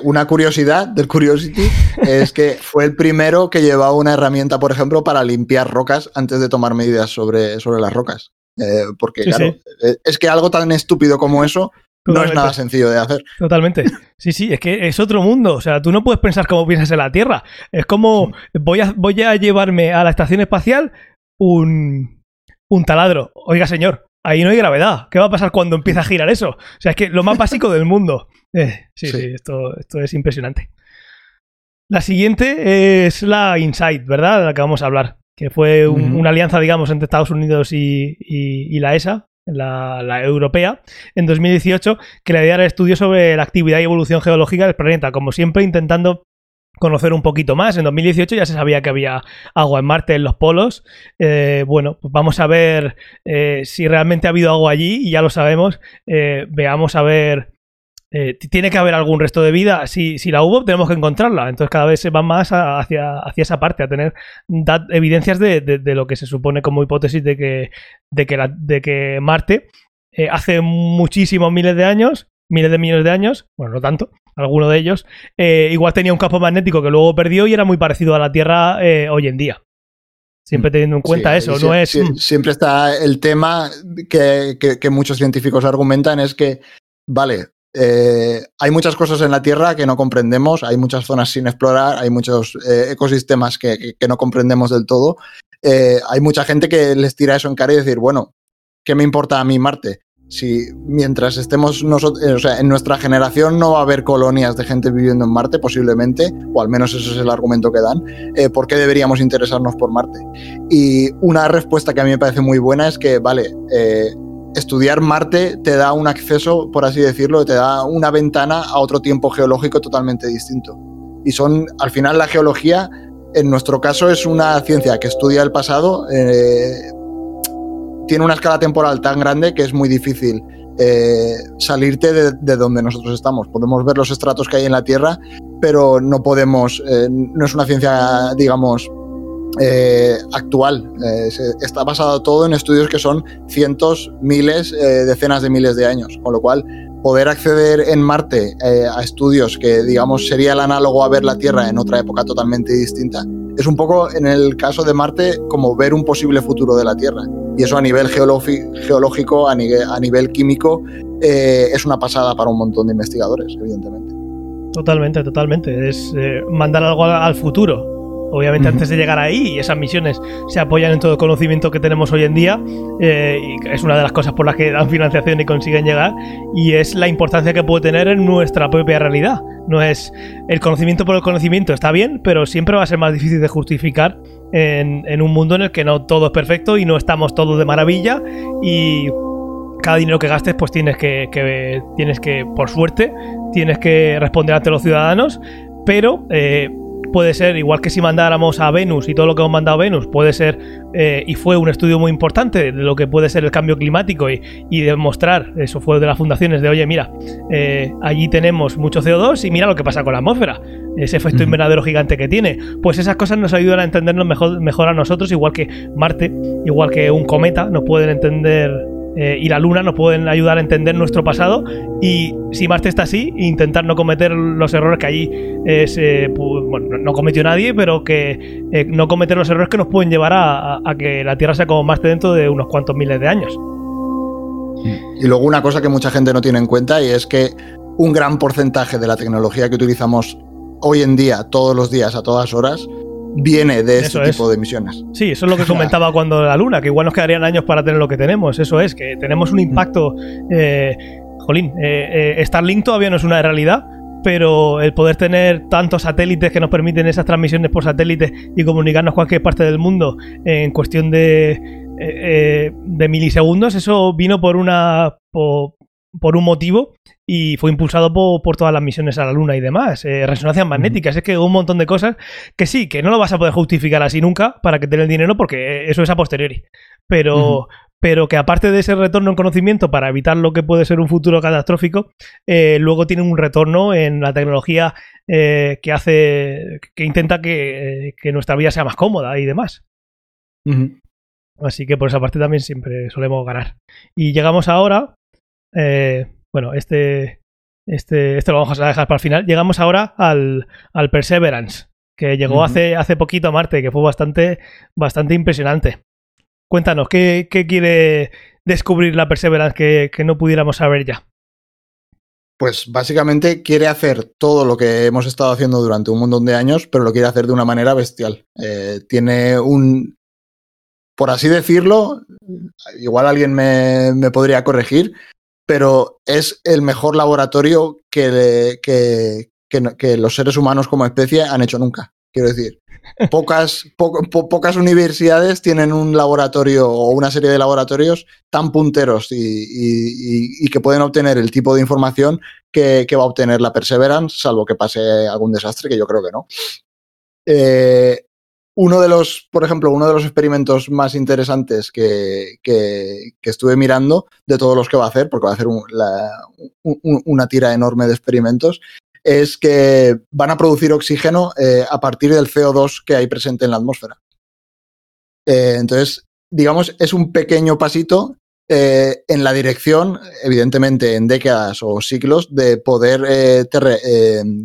Una curiosidad del Curiosity es que fue el primero que llevaba una herramienta, por ejemplo, para limpiar rocas antes de tomar medidas sobre, sobre las rocas. Eh, porque, claro, eh, es que algo tan estúpido como eso no es nada sencillo de hacer. Totalmente. Sí, sí, es que es otro mundo. O sea, tú no puedes pensar como piensas en la Tierra. Es como voy a, voy a llevarme a la estación espacial un, un taladro. Oiga, señor, ahí no hay gravedad. ¿Qué va a pasar cuando empieza a girar eso? O sea, es que lo más básico del mundo. Eh, sí, sí, esto, esto es impresionante. La siguiente es la Insight, ¿verdad? De la que vamos a hablar. Que fue una alianza, digamos, entre Estados Unidos y, y la ESA, la, europea, en 2018, que le diera estudio sobre la actividad y evolución geológica del planeta, como siempre intentando conocer un poquito más. En 2018 ya se sabía que había agua en Marte en los polos. Eh, bueno, pues vamos a ver eh, si realmente ha habido agua allí y ya lo sabemos. Eh, veamos a ver eh, tiene que haber algún resto de vida. Si, si, la hubo, tenemos que encontrarla. Entonces cada vez se va más hacia, hacia esa parte, a tener evidencias de, lo que se supone como hipótesis de que, de que, de que Marte eh, hace muchísimos miles de años, miles de millones de años, bueno, no tanto, alguno de ellos, eh, igual tenía un campo magnético que luego perdió y era muy parecido a la Tierra hoy en día. Siempre mm. teniendo en cuenta eso, no es... Siempre está el tema que, que muchos científicos argumentan, es que, vale, eh, hay muchas cosas en la Tierra que no comprendemos, hay muchas zonas sin explorar, hay muchos eh, ecosistemas que, no comprendemos del todo. Eh, hay mucha gente que les tira eso en cara y decir, bueno, ¿qué me importa a mí Marte? Si mientras estemos nosotros, o sea, en nuestra generación no va a haber colonias de gente viviendo en Marte, posiblemente, o al menos ese es el argumento que dan, ¿por qué deberíamos interesarnos por Marte? Y una respuesta que a mí me parece muy buena es que, vale, estudiar Marte te da un acceso, por así decirlo, te da una ventana a otro tiempo geológico totalmente distinto. Y son, al final, la geología, en nuestro caso, es una ciencia que estudia el pasado, eh, tiene una escala temporal tan grande que es muy difícil eh, salirte de, donde nosotros estamos. Podemos ver los estratos que hay en la Tierra, pero no podemos, eh, no es una ciencia, digamos, eh, actual. Está basado todo en estudios que son cientos, miles, decenas de miles de años. Con lo cual, poder acceder en Marte a estudios que, digamos, sería el análogo a ver la Tierra en otra época totalmente distinta, es un poco, en el caso de Marte, como ver un posible futuro de la Tierra. Y eso a nivel geológico, a nivel, a nivel químico, es una pasada para un montón de investigadores, evidentemente. Totalmente, totalmente. Es mandar algo al futuro Obviamente antes de llegar ahí, esas misiones se apoyan en todo el conocimiento que tenemos hoy en día eh, y es una de las cosas por las que dan financiación y consiguen llegar y es la importancia que puede tener en nuestra propia realidad. No es el conocimiento por el conocimiento, está bien, pero siempre va a ser más difícil de justificar en, un mundo en el que no todo es perfecto y no estamos todos de maravilla y cada dinero que gastes pues tienes que, que tienes que, por suerte, tienes que responder ante los ciudadanos pero eh, puede ser, igual que si mandáramos a Venus y todo lo que hemos mandado a Venus, puede ser, eh, y fue un estudio muy importante de lo que puede ser el cambio climático y, y demostrar, eso fue de las fundaciones, de oye, mira, eh, allí tenemos mucho CO2 y mira lo que pasa con la atmósfera, ese efecto invernadero gigante que tiene. Pues esas cosas nos ayudan a entendernos mejor, mejor a nosotros, igual que Marte, igual que un cometa, nos pueden entender eh, y la Luna nos pueden ayudar a entender nuestro pasado y si Marte está así, intentar no cometer los errores que allí es, eh, bueno, no cometió nadie, pero que eh, no cometer los errores que nos pueden llevar a, a, que la Tierra sea como Marte dentro de unos cuantos miles de años. Y luego una cosa que mucha gente no tiene en cuenta y es que un gran porcentaje de la tecnología que utilizamos hoy en día, todos los días, a todas horas, viene de este tipo de emisiones. Sí, eso es lo que comentaba cuando la Luna, que igual nos quedarían años para tener lo que tenemos. Eso es, que tenemos un impacto. Eh, jolín, eh, eh, Starlink todavía no es una realidad, pero el poder tener tantos satélites que nos permiten esas transmisiones por satélite y comunicarnos cualquier parte del mundo en cuestión de, de milisegundos, eso vino por una. Por, por un motivo y fue impulsado por, por, todas las misiones a la Luna y demás. Eh, resonancias magnéticas, es que un montón de cosas que sí, que no lo vas a poder justificar así nunca para que te den el dinero porque eso es a posteriori. Pero, uh -huh. pero que aparte de ese retorno en conocimiento para evitar lo que puede ser un futuro catastrófico, eh, luego tienen un retorno en la tecnología eh, que hace, que intenta que, que, nuestra vida sea más cómoda y demás. Uh -huh. Así que por esa parte también siempre solemos ganar. Y llegamos ahora eh, bueno, este, este, este lo vamos a dejar para el final. Llegamos ahora al, al Perseverance, que llegó uh -huh. hace, hace poquito a Marte, que fue bastante, bastante impresionante. Cuéntanos, ¿qué, qué quiere descubrir la Perseverance que, que, no pudiéramos saber ya? Pues básicamente quiere hacer todo lo que hemos estado haciendo durante un montón de años, pero lo quiere hacer de una manera bestial. Eh, tiene un, por así decirlo, igual alguien me, me podría corregir, pero es el mejor laboratorio que, que, que, que, los seres humanos como especie han hecho nunca. Quiero decir, pocas, po, po, pocas universidades tienen un laboratorio o una serie de laboratorios tan punteros y, y, y que pueden obtener el tipo de información que, va a obtener la Perseverance, salvo que pase algún desastre, que yo creo que no. Eh, uno de los, por ejemplo, uno de los experimentos más interesantes que, que, estuve mirando de todos los que va a hacer, porque va a hacer una tira enorme de experimentos, es que van a producir oxígeno eh, a partir del CO2 que hay presente en la atmósfera. Eh, entonces, digamos, es un pequeño pasito eh, en la dirección, evidentemente en décadas o siglos, de poder ter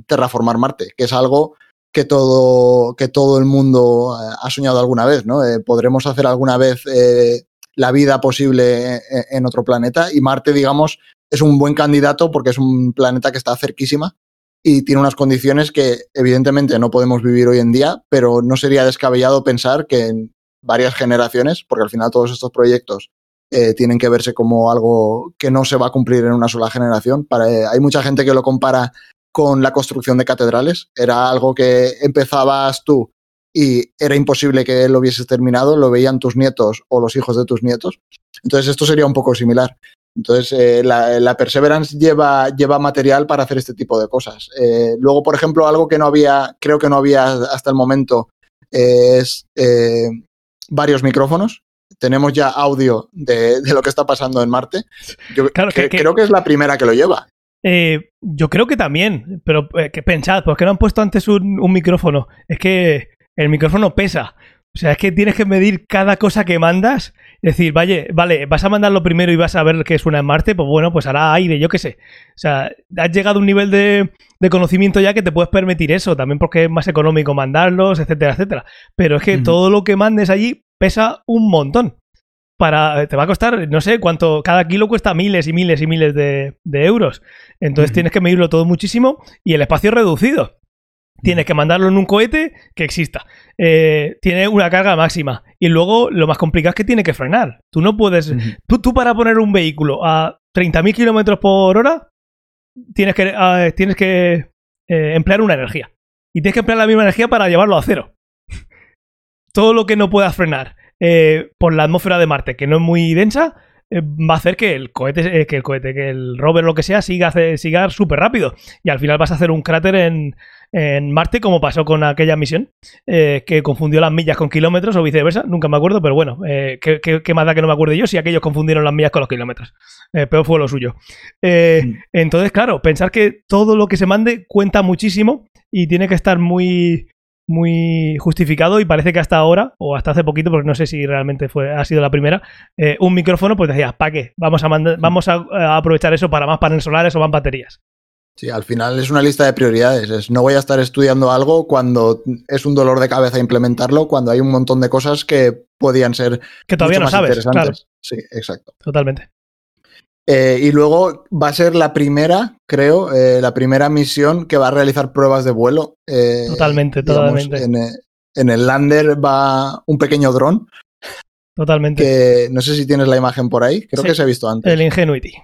terraformar Marte, que es algo que todo, que todo el mundo eh, ha soñado alguna vez, ¿no? Eh, podremos hacer alguna vez eh, la vida posible en, otro planeta y Marte, digamos, es un buen candidato porque es un planeta que está cerquísima y tiene unas condiciones que evidentemente no podemos vivir hoy en día, pero no sería descabellado pensar que en varias generaciones, porque al final todos estos proyectos tienen que verse como algo que no se va a cumplir en una sola generación. Para, hay mucha gente que lo compara con la construcción de catedrales. Era algo que empezabas tú y era imposible que lo hubieses terminado, lo veían tus nietos o los hijos de tus nietos. Entonces esto sería un poco similar. Entonces eh, la, la, Perseverance lleva, lleva material para hacer este tipo de cosas. Eh, luego, por ejemplo, algo que no había, creo que no había hasta el momento, eh, es varios micrófonos. Tenemos ya audio de, de, lo que está pasando en Marte. Yo claro, que, que, creo que es la primera que lo lleva. Eh, yo creo que también, pero eh, que pensad, ¿por qué no han puesto antes un, un, micrófono? Es que el micrófono pesa. O sea, es que tienes que medir cada cosa que mandas. Es decir, vale, vale, vas a mandarlo primero y vas a ver que suena en Marte, pues bueno, pues hará aire, yo qué sé. O sea, has llegado a un nivel de, de, conocimiento ya que te puedes permitir eso, también porque es más económico mandarlos, etcétera, etcétera. Pero es que uh -huh. todo lo que mandes allí pesa un montón para te va a costar, no sé cuánto, cada kilo cuesta miles y miles y miles de, de euros. Entonces tienes que medirlo todo muchísimo y el espacio es reducido. Tienes que mandarlo en un cohete que exista. Eh, tiene una carga máxima. Y luego lo más complicado es que tiene que frenar. Tú no puedes. Uh -huh. tú, tú, para poner un vehículo a 30.000 kilómetros por hora, tienes que, uh, tienes que eh, emplear una energía. Y tienes que emplear la misma energía para llevarlo a cero. Todo lo que no puedas frenar eh, por la atmósfera de Marte, que no es muy densa, va a hacer que el cohete, que el cohete, que el rover, lo que sea, siga, siga súper rápido. Y al final vas a hacer un cráter en, en Marte, como pasó con aquella misión, eh, que confundió las millas con kilómetros o viceversa, nunca me acuerdo, pero bueno, eh, ¿qué, más da que no me acuerde yo si aquellos confundieron las millas con los kilómetros? Eh, pero fue lo suyo. Mm. Entonces, claro, pensar que todo lo que se mande cuenta muchísimo y tiene que estar muy muy justificado y parece que hasta ahora, o hasta hace poquito, porque no sé si realmente fue, ha sido la primera, un micrófono, pues decía, ¿para qué? Vamos a, vamos a, aprovechar eso para más paneles solares o más baterías. Sí, al final es una lista de prioridades. no voy a estar estudiando algo cuando es un dolor de cabeza implementarlo, cuando hay un montón de cosas que podían ser que todavía no sabes. Claro. Sí, exacto. Totalmente. Eh, y luego va a ser la primera, creo, eh, la primera misión que va a realizar pruebas de vuelo. Eh, totalmente, totalmente. En, el lander va un pequeño dron. Totalmente. Que no sé si tienes la imagen por ahí, creo que se ha visto antes. El Ingenuity.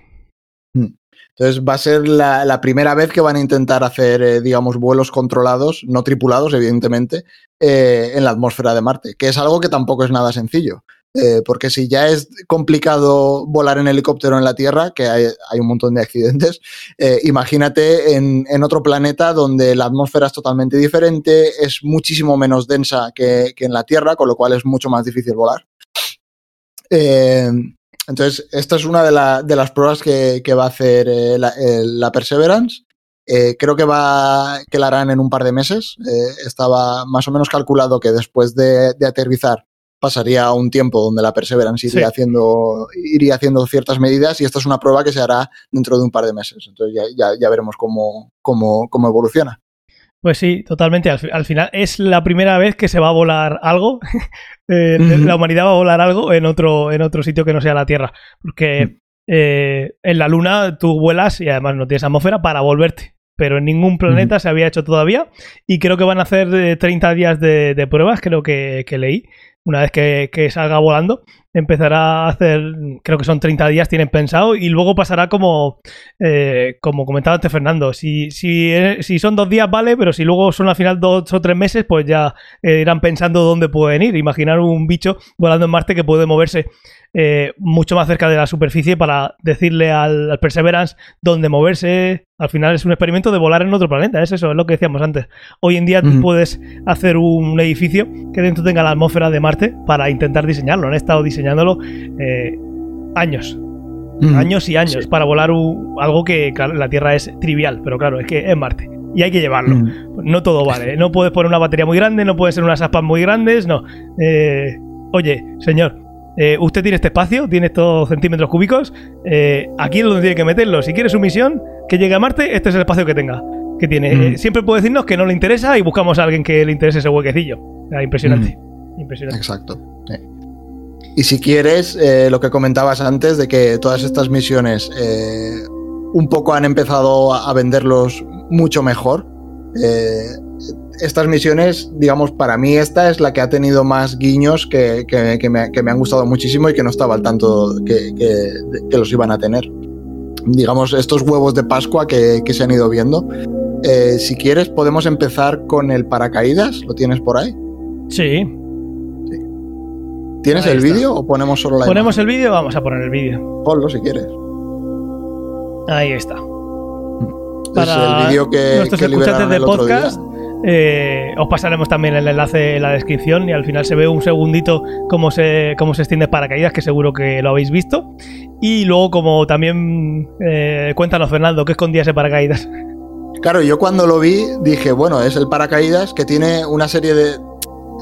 Hmm. Entonces va a ser la, primera vez que van a intentar hacer, digamos, vuelos controlados, no tripulados, evidentemente, en la atmósfera de Marte, que es algo que tampoco es nada sencillo. Eh, porque si ya es complicado volar en helicóptero en la Tierra, que hay, un montón de accidentes, imagínate en, otro planeta donde la atmósfera es totalmente diferente, es muchísimo menos densa que, que en la Tierra, con lo cual es mucho más difícil volar. Entonces, esta es una de, las pruebas que, va a hacer eh, la, Perseverance. Eh, creo que va que la harán en un par de meses. Eh, estaba más o menos calculado que después de, aterrizar pasaría un tiempo donde la Perseverance iría, haciendo, iría haciendo ciertas medidas y esta es una prueba que se hará dentro de un par de meses. Entonces ya, veremos cómo, cómo, cómo evoluciona. Pues sí, totalmente. Al, final es la primera vez que se va a volar algo. Eh, la humanidad va a volar algo en otro, en otro sitio que no sea la Tierra. Porque eh, en la Luna tú vuelas y además no tienes atmósfera para volverte. Pero en ningún planeta se había hecho todavía. Y creo que van a hacer 30 eh, días de, pruebas, creo que, que leí una vez que, salga volando, empezará a hacer, creo que son 30 días, tienen pensado, y luego pasará como, eh, como comentaba antes Fernando, si, si, eh, si, son dos días, vale, pero si luego son al final dos o tres meses, pues ya eh, irán pensando dónde pueden ir. Imaginar un bicho volando en Marte que puede moverse eh, mucho más cerca de la superficie para decirle al, Perseverance dónde moverse. Al final es un experimento de volar en otro planeta, es eso, es lo que decíamos antes. Hoy en día tú puedes hacer un edificio que dentro tenga la atmósfera de Marte para intentar diseñarlo. Han estado diseñándolo eh, años. Años y años para volar algo que, claro, la Tierra es trivial, pero claro, es que es Marte y hay que llevarlo. No todo vale. No puedes poner una batería muy grande, no puedes ser unas aspas muy grandes, no. Eh, oye, señor, eh, usted tiene este espacio, tiene estos centímetros cúbicos, eh, aquí es donde tiene que meterlo. Si quiere su misión, que llegue a Marte, este es el espacio que tenga. Que tiene. Mm. Eh, siempre puede decirnos que no le interesa y buscamos a alguien que le interese ese huequecillo. impresionante. Mm. Impresionante. Exacto. Y si quieres, lo que comentabas antes de que todas estas misiones un poco han empezado a venderlos mucho mejor estas misiones, digamos, para mí esta es la que ha tenido más guiños que, me, han gustado muchísimo y que no estaba al tanto que, los iban a tener. Digamos, estos huevos de Pascua que, se han ido viendo. Eh, si quieres, podemos empezar con el paracaídas. ¿Lo tienes por ahí? Sí. ¿Tienes el vídeo o ponemos solo la ¿Ponemos el vídeo? Vamos a poner el vídeo. Ponlo si quieres. Ahí está. Para el vídeo que, nuestros escuchantes de podcast, eh, os pasaremos también el enlace en la descripción y al final se ve un segundito cómo se, cómo se extiende paracaídas, que seguro que lo habéis visto. Y luego, como también eh, cuéntanos, Fernando, ¿qué escondía ese paracaídas? Claro, yo cuando lo vi dije, bueno, es el paracaídas que tiene una serie de...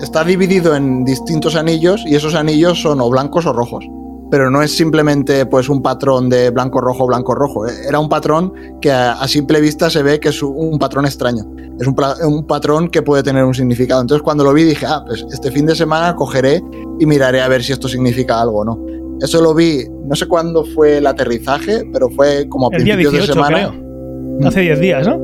Está dividido en distintos anillos y esos anillos son o blancos o rojos. Pero no es simplemente pues un patrón de blanco rojo blanco rojo. Eh. era un patrón que a, simple vista se ve que es un patrón extraño. Es un, patrón que puede tener un significado. Entonces cuando lo vi dije ah pues este fin de semana cogeré y miraré a ver si esto significa algo o no eso lo vi no sé cuándo fue el aterrizaje pero fue como a principios de semana. hace 10 días no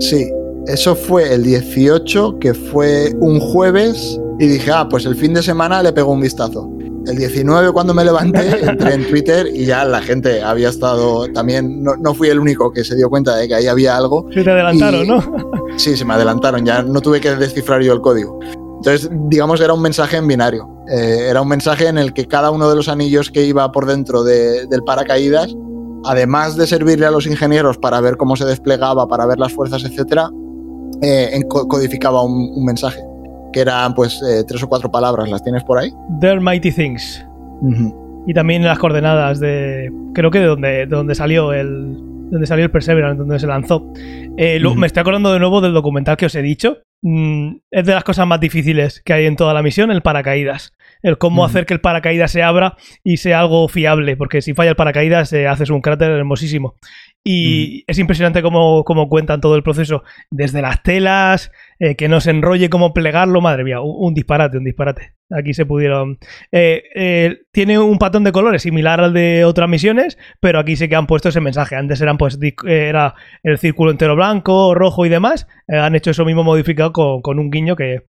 sí eso fue el 18 que fue un jueves y dije ah pues el fin de semana le pego un vistazo el 19 cuando me levanté entré en Twitter y ya la gente había estado también, no, fui el único que se dio cuenta de que ahí había algo. Sí, te adelantaron, ¿no? Sí, se me adelantaron, ya no tuve que descifrar yo el código. Entonces, digamos, era un mensaje en binario. Eh, era un mensaje en el que cada uno de los anillos que iba por dentro de- del paracaídas, además de servirle a los ingenieros para ver cómo se desplegaba, para ver las fuerzas, etcétera, eh, codificaba un, un mensaje que eran pues eh, tres o cuatro palabras. ¿Las tienes por ahí? They're Mighty Things. Y también las coordenadas de. Creo que de donde, de donde salió el. Donde salió el Perseverance, donde se lanzó. Eh, lo-. Me estoy acordando de nuevo del documental que os he dicho. Mm, es de las cosas más difíciles que hay en toda la misión, el paracaídas. El cómo Ujú. hacer que el paracaídas se abra y sea algo fiable, porque si falla el paracaídas eh, haces un cráter hermosísimo. Y es impresionante cómo, cómo cuentan todo el proceso, desde las telas, eh, que no se enrolle, cómo plegarlo, madre mía, un, un disparate, un disparate. Aquí se pudieron... eh, eh, tiene un patrón de colores similar al de otras misiones, pero aquí sí que han puesto ese mensaje. Antes eran pues era el círculo entero blanco, rojo y demás. Han hecho eso mismo modificado con, con un guiño que...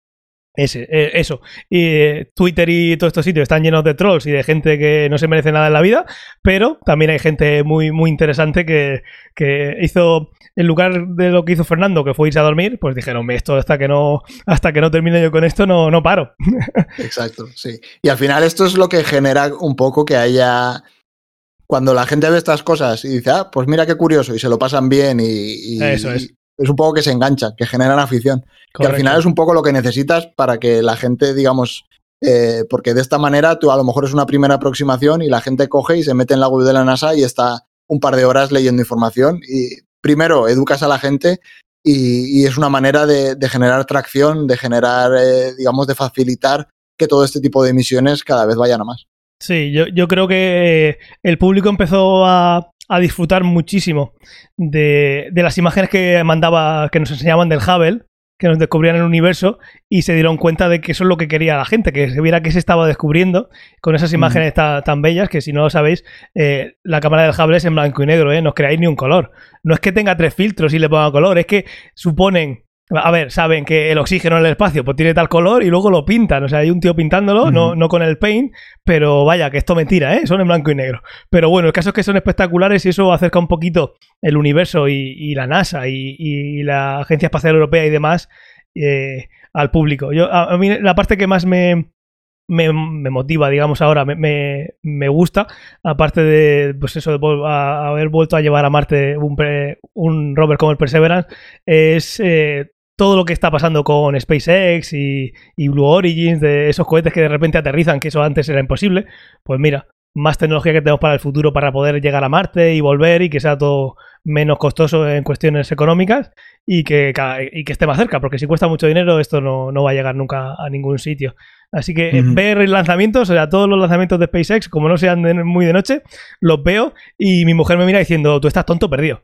Ese, eh, eso. Y eh, Twitter y todos estos sitios están llenos de trolls y de gente que no se merece nada en la vida, pero también hay gente muy, muy interesante que, que hizo, en lugar de lo que hizo Fernando, que fue irse a dormir, pues dijeron, esto hasta que no, hasta que no termine yo con esto, no, no paro. Exacto, sí. Y al final esto es lo que genera un poco que haya... Cuando la gente ve estas cosas y dice, ah, pues mira qué curioso, y se lo pasan bien y, y- Eso es. Es un poco que se enganchan, que generan afición. Que al final es un poco lo que necesitas para que la gente, digamos, eh, porque de esta manera tú a lo mejor es una primera aproximación y la gente coge y se mete en la web de la NASA y está un par de horas leyendo información y primero educas a la gente y, y es una manera de, de generar tracción, de generar, eh, digamos, de facilitar que todo este tipo de misiones cada vez vayan a más. Sí, yo, yo creo que eh, el público empezó a, a disfrutar muchísimo de, de las imágenes que mandaba, que nos enseñaban del Hubble, que nos descubrían el universo, y se dieron cuenta de que eso es lo que quería la gente, que se viera que se estaba descubriendo con esas imágenes ta- tan bellas que si no lo sabéis, eh, la cámara del Hubble es en blanco y negro, ¿eh? no os creáis ni un color. No es que tenga tres filtros y le ponga color, es que suponen a ver, saben que el oxígeno en el espacio pues tiene tal color y luego lo pintan. O sea, hay un tío pintándolo, no, no con el paint, pero vaya, que esto mentira, ¿eh? Son en blanco y negro. Pero bueno, el caso es que son espectaculares y eso acerca un poquito el universo y, y la NASA y, y la Agencia Espacial Europea y demás eh, al público. Yo, a, a mí la parte que más me, me, me motiva, digamos, ahora, me, me, me gusta, aparte de, pues eso, de a- haber vuelto a llevar a Marte un, pre- un rover como el Perseverance, es eh, todo lo que está pasando con SpaceX y, y Blue Origins, de esos cohetes que de repente aterrizan, que eso antes era imposible. Pues mira, más tecnología que tenemos para el futuro para poder llegar a Marte y volver y que sea todo menos costoso en cuestiones económicas y que, y que esté más cerca, porque si cuesta mucho dinero esto no, no va a llegar nunca a ningún sitio. Así que eh, Ujú. ver lanzamientos, o sea, todos los lanzamientos de SpaceX, como no sean de- muy de noche, los veo y mi mujer me mira diciendo, tú estás tonto perdido.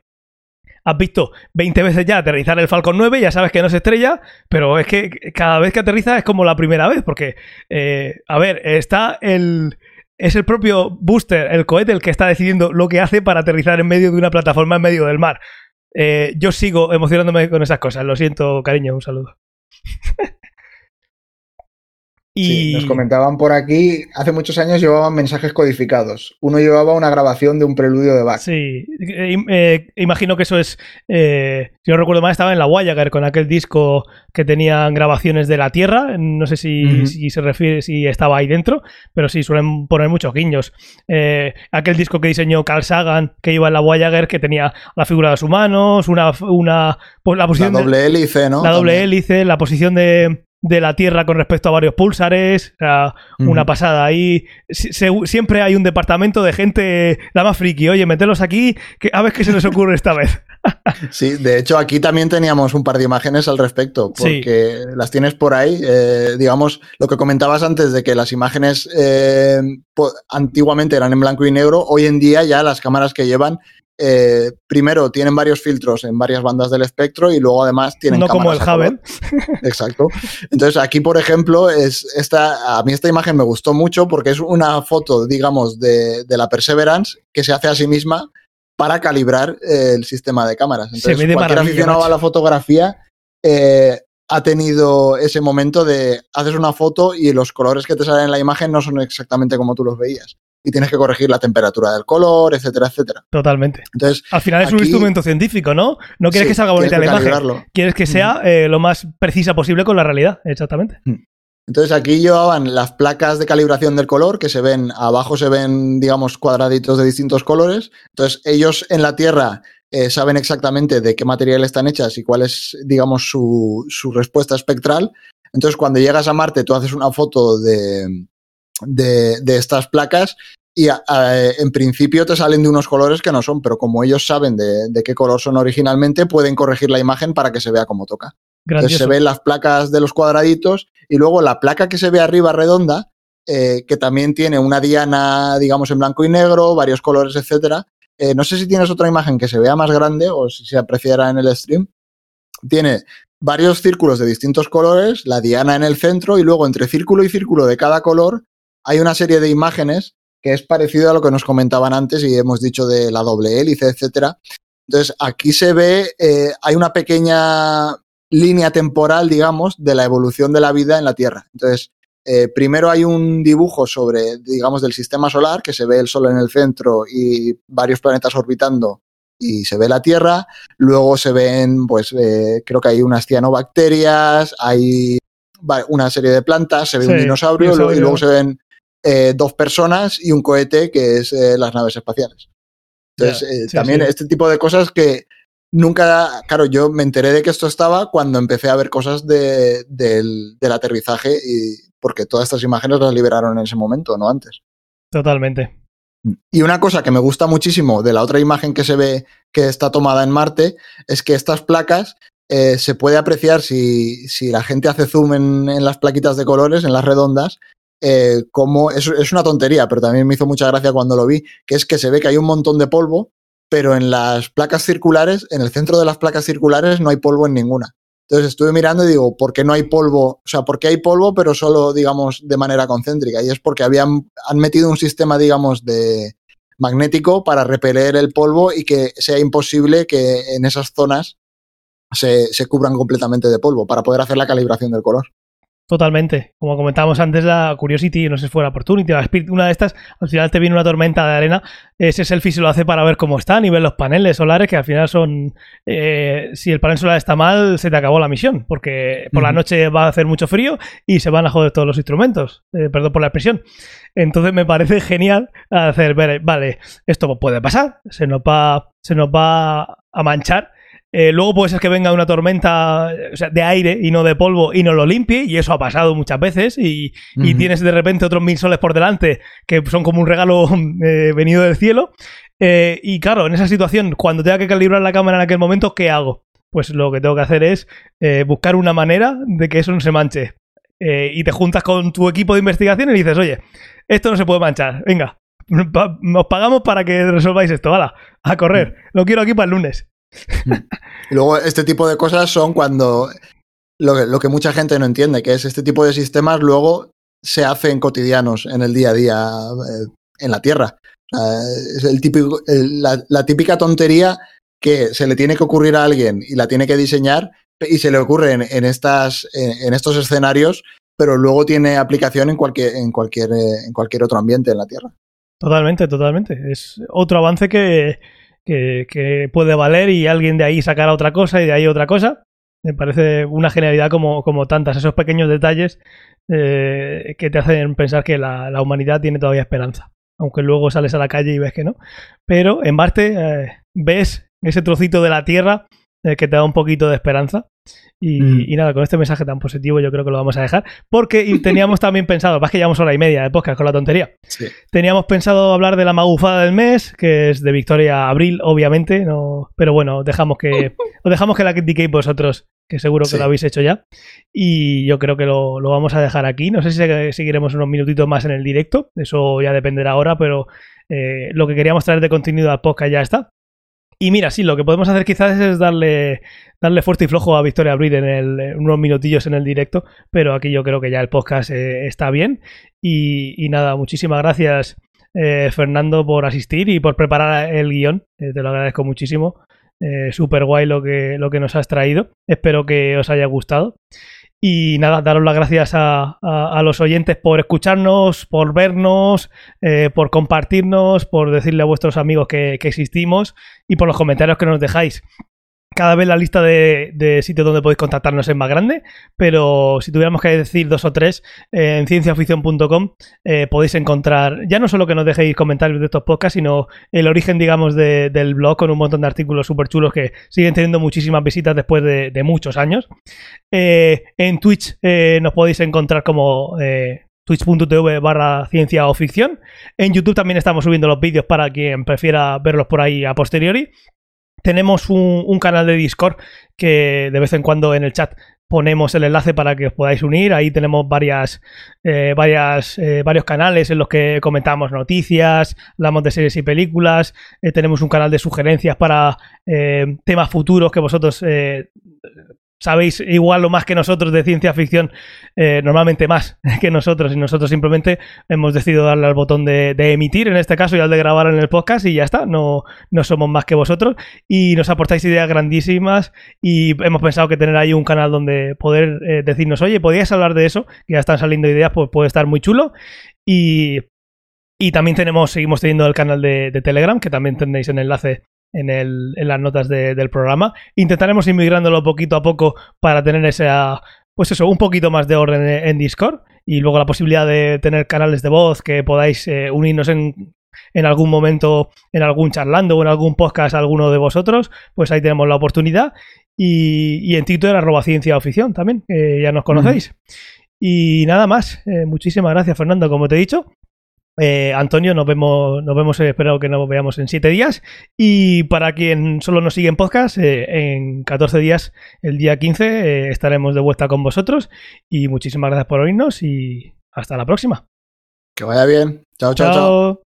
Has visto 20 veces ya aterrizar el Falcon 9, ya sabes que no se estrella, pero es que cada vez que aterriza es como la primera vez, porque, eh, a ver, está el... Es el propio booster, el cohete, el que está decidiendo lo que hace para aterrizar en medio de una plataforma en medio del mar. Eh, yo sigo emocionándome con esas cosas. Lo siento, cariño, un saludo. Y Sí, nos comentaban por aquí, hace muchos años llevaban mensajes codificados. Uno llevaba una grabación de un preludio de Bach. Sí, eh, eh, imagino que eso es. eh, si no recuerdo mal, estaba en la Voyager con aquel disco que tenían grabaciones de la Tierra. No sé si, se refiere, si estaba ahí dentro, pero sí suelen poner muchos guiños. Eh, aquel disco que diseñó Carl Sagan, que iba en la Voyager, que tenía la figura de los humanos, una. una pues la La posición de- doble hélice, ¿no? la doble También. hélice, la posición de, de la Tierra con respecto a varios sea, una pasada ahí. Si- se- siempre hay un departamento de gente, la más friki, oye, meterlos aquí, que, a ver qué se les ocurre esta vez. Sí, de hecho aquí también teníamos un par de imágenes al respecto, Sí. porque las tienes por ahí. eh, digamos, lo que comentabas antes de que las imágenes eh, antiguamente eran en blanco y negro, hoy en día ya las cámaras que llevan, eh, primero tienen varios filtros en varias bandas del espectro y luego además tienen no como el. Hubble. Exacto. Entonces aquí, por ejemplo, es esta, a mí esta imagen me gustó mucho porque es una foto, digamos, de, de la Perseverance que se hace a sí misma para calibrar eh, el sistema de cámaras. Entonces, de cualquier aficionado macho. a la fotografía eh, ha tenido ese momento de haces una foto y los colores que te salen en la imagen no son exactamente como tú los veías. Y tienes que corregir la temperatura del color, etcétera, etcétera. Totalmente. Entonces, Al final es un instrumento científico, ¿no? No quieres sí, que salga bonita la imagen. calibrarlo. Quieres que sea eh, lo más precisa posible con la realidad, exactamente. Entonces aquí llevaban las placas de calibración del color que se ven, abajo se ven, digamos, cuadraditos de distintos colores. Entonces ellos en la Tierra eh, saben exactamente de qué material están hechas y cuál es, digamos, su, su, respuesta espectral. Entonces cuando llegas a Marte tú haces una foto de, de, de estas placas y a, a, en principio te salen de unos colores que no son, pero como ellos saben de, de, qué color son originalmente, pueden corregir la imagen para que se vea como toca. Entonces se ven las placas de los cuadraditos y luego la placa que se ve arriba redonda, eh, que también tiene una diana, digamos, en blanco y negro, varios colores, etcétera. Eh, no sé si tienes otra imagen que se vea más grande o si se apreciará en el stream. Tiene varios círculos de distintos colores, la diana en el centro y luego entre círculo y círculo de cada color hay una serie de imágenes que es parecido a lo que nos comentaban antes y hemos dicho de la doble hélice, etcétera. Entonces, aquí se ve, eh, hay una pequeña línea temporal, digamos, de la evolución de la vida en la Tierra. Entonces, eh, primero hay un dibujo sobre, digamos, del sistema solar, que se ve el Sol en el centro y varios planetas orbitando y se ve la Tierra. Luego se ven, pues, eh, creo que hay unas cianobacterias, hay una serie de plantas, se ve sí, un dinosaurio, dinosaurio, y luego se ven eh, dos personas y un cohete, que es eh, las naves espaciales. Entonces, yeah, sí, también sí. este tipo de cosas que nunca, claro, yo me enteré de que esto estaba cuando empecé a ver cosas de, del, del, aterrizaje y porque todas estas imágenes las liberaron en ese momento, no antes. Totalmente. Y una cosa que me gusta muchísimo de la otra imagen que se ve que está tomada en Marte es que estas placas eh, se puede apreciar si, si, la gente hace zoom en, en, las plaquitas de colores, en las redondas, eh, como es, una tontería, pero también me hizo mucha gracia cuando lo vi, que es que se ve que hay un montón de polvo pero en las placas circulares, en el centro de las placas circulares no hay polvo en ninguna. Entonces estuve mirando y digo, ¿por qué no hay polvo? O sea, ¿por qué hay polvo, pero solo, digamos, de manera concéntrica? Y es porque habían, han metido un sistema, digamos, de magnético para repeler el polvo y que sea imposible que en esas zonas se, se cubran completamente de polvo para poder hacer la calibración del color. Totalmente. Como comentábamos antes, la Curiosity, no sé si fue la Opportunity, la Spirit, una de estas, al final te viene una tormenta de arena. Ese selfie se lo hace para ver cómo están y ver los paneles solares, que al final son. Eh, si el panel solar está mal, se te acabó la misión, porque por uh -huh. la noche va a hacer mucho frío y se van a joder todos los instrumentos. Eh, perdón por la expresión. Entonces me parece genial hacer ver, vale, esto puede pasar, se nos va, se nos va a manchar eh, luego puede ser que venga una tormenta o sea, de aire y no de polvo y no lo limpie, y eso ha pasado muchas veces, y, uh -huh. y tienes de repente otros mil soles por delante que son como un regalo eh, venido del cielo. Eh, y claro, en esa situación, cuando tenga que calibrar la cámara en aquel momento, ¿qué hago? Pues lo que tengo que hacer es buscar una manera de que eso no se manche. Y te juntas con tu equipo de investigación y dices, oye, esto no se puede manchar, venga, os pagamos para que resolváis esto, ¡hala! A correr, lo quiero aquí para el lunes. Y luego este tipo de cosas son cuando lo que, lo que, mucha gente no entiende, que es este tipo de sistemas luego se hacen cotidianos en el día a día eh, en la Tierra. Es el típico, el, la, la, típica tontería que se le tiene que ocurrir a alguien y la tiene que diseñar y se le ocurre en, en estas, en, en, estos escenarios, pero luego tiene aplicación en cualquier, en, cualquier, eh, en cualquier otro ambiente en la Tierra. Totalmente, totalmente. Es otro avance que, que, que, puede valer y alguien de ahí sacará otra cosa y de ahí otra cosa. Me parece una genialidad como, como tantas, esos pequeños detalles eh, que te hacen pensar que la, la, humanidad tiene todavía esperanza. Aunque luego sales a la calle y ves que no. Pero en Marte eh, ves ese trocito de la Tierra eh, que te da un poquito de esperanza. Y, mm. y, nada, con este mensaje tan positivo yo creo que lo vamos a dejar. Porque teníamos también pensado, más que llevamos hora y media de podcast con la tontería. Sí. Teníamos pensado hablar de la magufada del mes, que es de Victoria Abril, obviamente. No, pero bueno, dejamos que, os dejamos que la critiquéis vosotros, que seguro que sí. lo habéis hecho ya. Y yo creo que lo, lo, vamos a dejar aquí. No sé si seguiremos unos minutitos más en el directo. Eso ya dependerá ahora, pero eh, lo que queríamos traer de contenido al podcast ya está. Y mira, sí, lo que podemos hacer quizás es darle, darle fuerte y flojo a Victoria Abril en el, unos minutillos en el directo, pero aquí yo creo que ya el podcast eh, está bien. Y, nada, muchísimas gracias, eh, Fernando, por asistir y por preparar el guion. Eh, te lo agradezco muchísimo. Eh, Súper guay lo que, lo que nos has traído. Espero que os haya gustado. Y nada, daros las gracias a, a, los oyentes por escucharnos, por vernos, eh, por compartirnos, por decirle a vuestros amigos que, que, existimos y por los comentarios que nos dejáis. Cada vez la lista de, sitios donde podéis contactarnos es más grande, pero si tuviéramos que decir dos o tres, eh, en cienciaficción.com eh, podéis encontrar ya no solo que nos dejéis comentarios de estos podcasts, sino el origen, digamos, del blog con un montón de artículos súper chulos que siguen teniendo muchísimas visitas después de, muchos años. Eh, en Twitch nos podéis encontrar como twitch.tv barra ciencia o ficción. En YouTube también estamos subiendo los vídeos para quien prefiera verlos por ahí a posteriori. Tenemos un, canal de Discord que de vez en cuando en el chat ponemos el enlace para que os podáis unir. Ahí tenemos varias, eh, varias eh, varios canales en los que comentamos noticias, hablamos de series y películas. Eh, tenemos un canal de sugerencias para temas futuros que vosotros sabéis igual o más que nosotros de ciencia ficción, eh, normalmente más que nosotros, y nosotros simplemente hemos decidido darle al botón de, emitir, en este caso, y al de grabar en el podcast, y ya está, no, no somos más que vosotros, y nos aportáis ideas grandísimas, y hemos pensado que tener ahí un canal donde poder eh, decirnos, oye, podías hablar de eso, que ya están saliendo ideas, pues puede estar muy chulo, y... Y también tenemos, seguimos teniendo el canal de, Telegram, que también tendréis en enlace en, el, en las notas del programa. Intentaremos ir migrándolo poquito a poco para tener esa, pues eso, un poquito más de orden en Discord y luego la posibilidad de tener canales de voz que podáis eh, unirnos en, en algún momento, en algún charlando o en algún podcast alguno de vosotros, pues ahí tenemos la oportunidad. Y, y en Twitter, arroba ciencia oficción también, ya nos conocéis. Y nada más, eh, muchísimas gracias Fernando, como te he dicho. Eh, Antonio, nos vemos, nos vemos, eh, espero que nos veamos en 7 días. Y para quien solo nos sigue en podcast, eh, en 14 días, el día 15, estaremos de vuelta con vosotros. Y muchísimas gracias por oírnos y hasta la próxima. Que vaya bien. chao, chao. chao.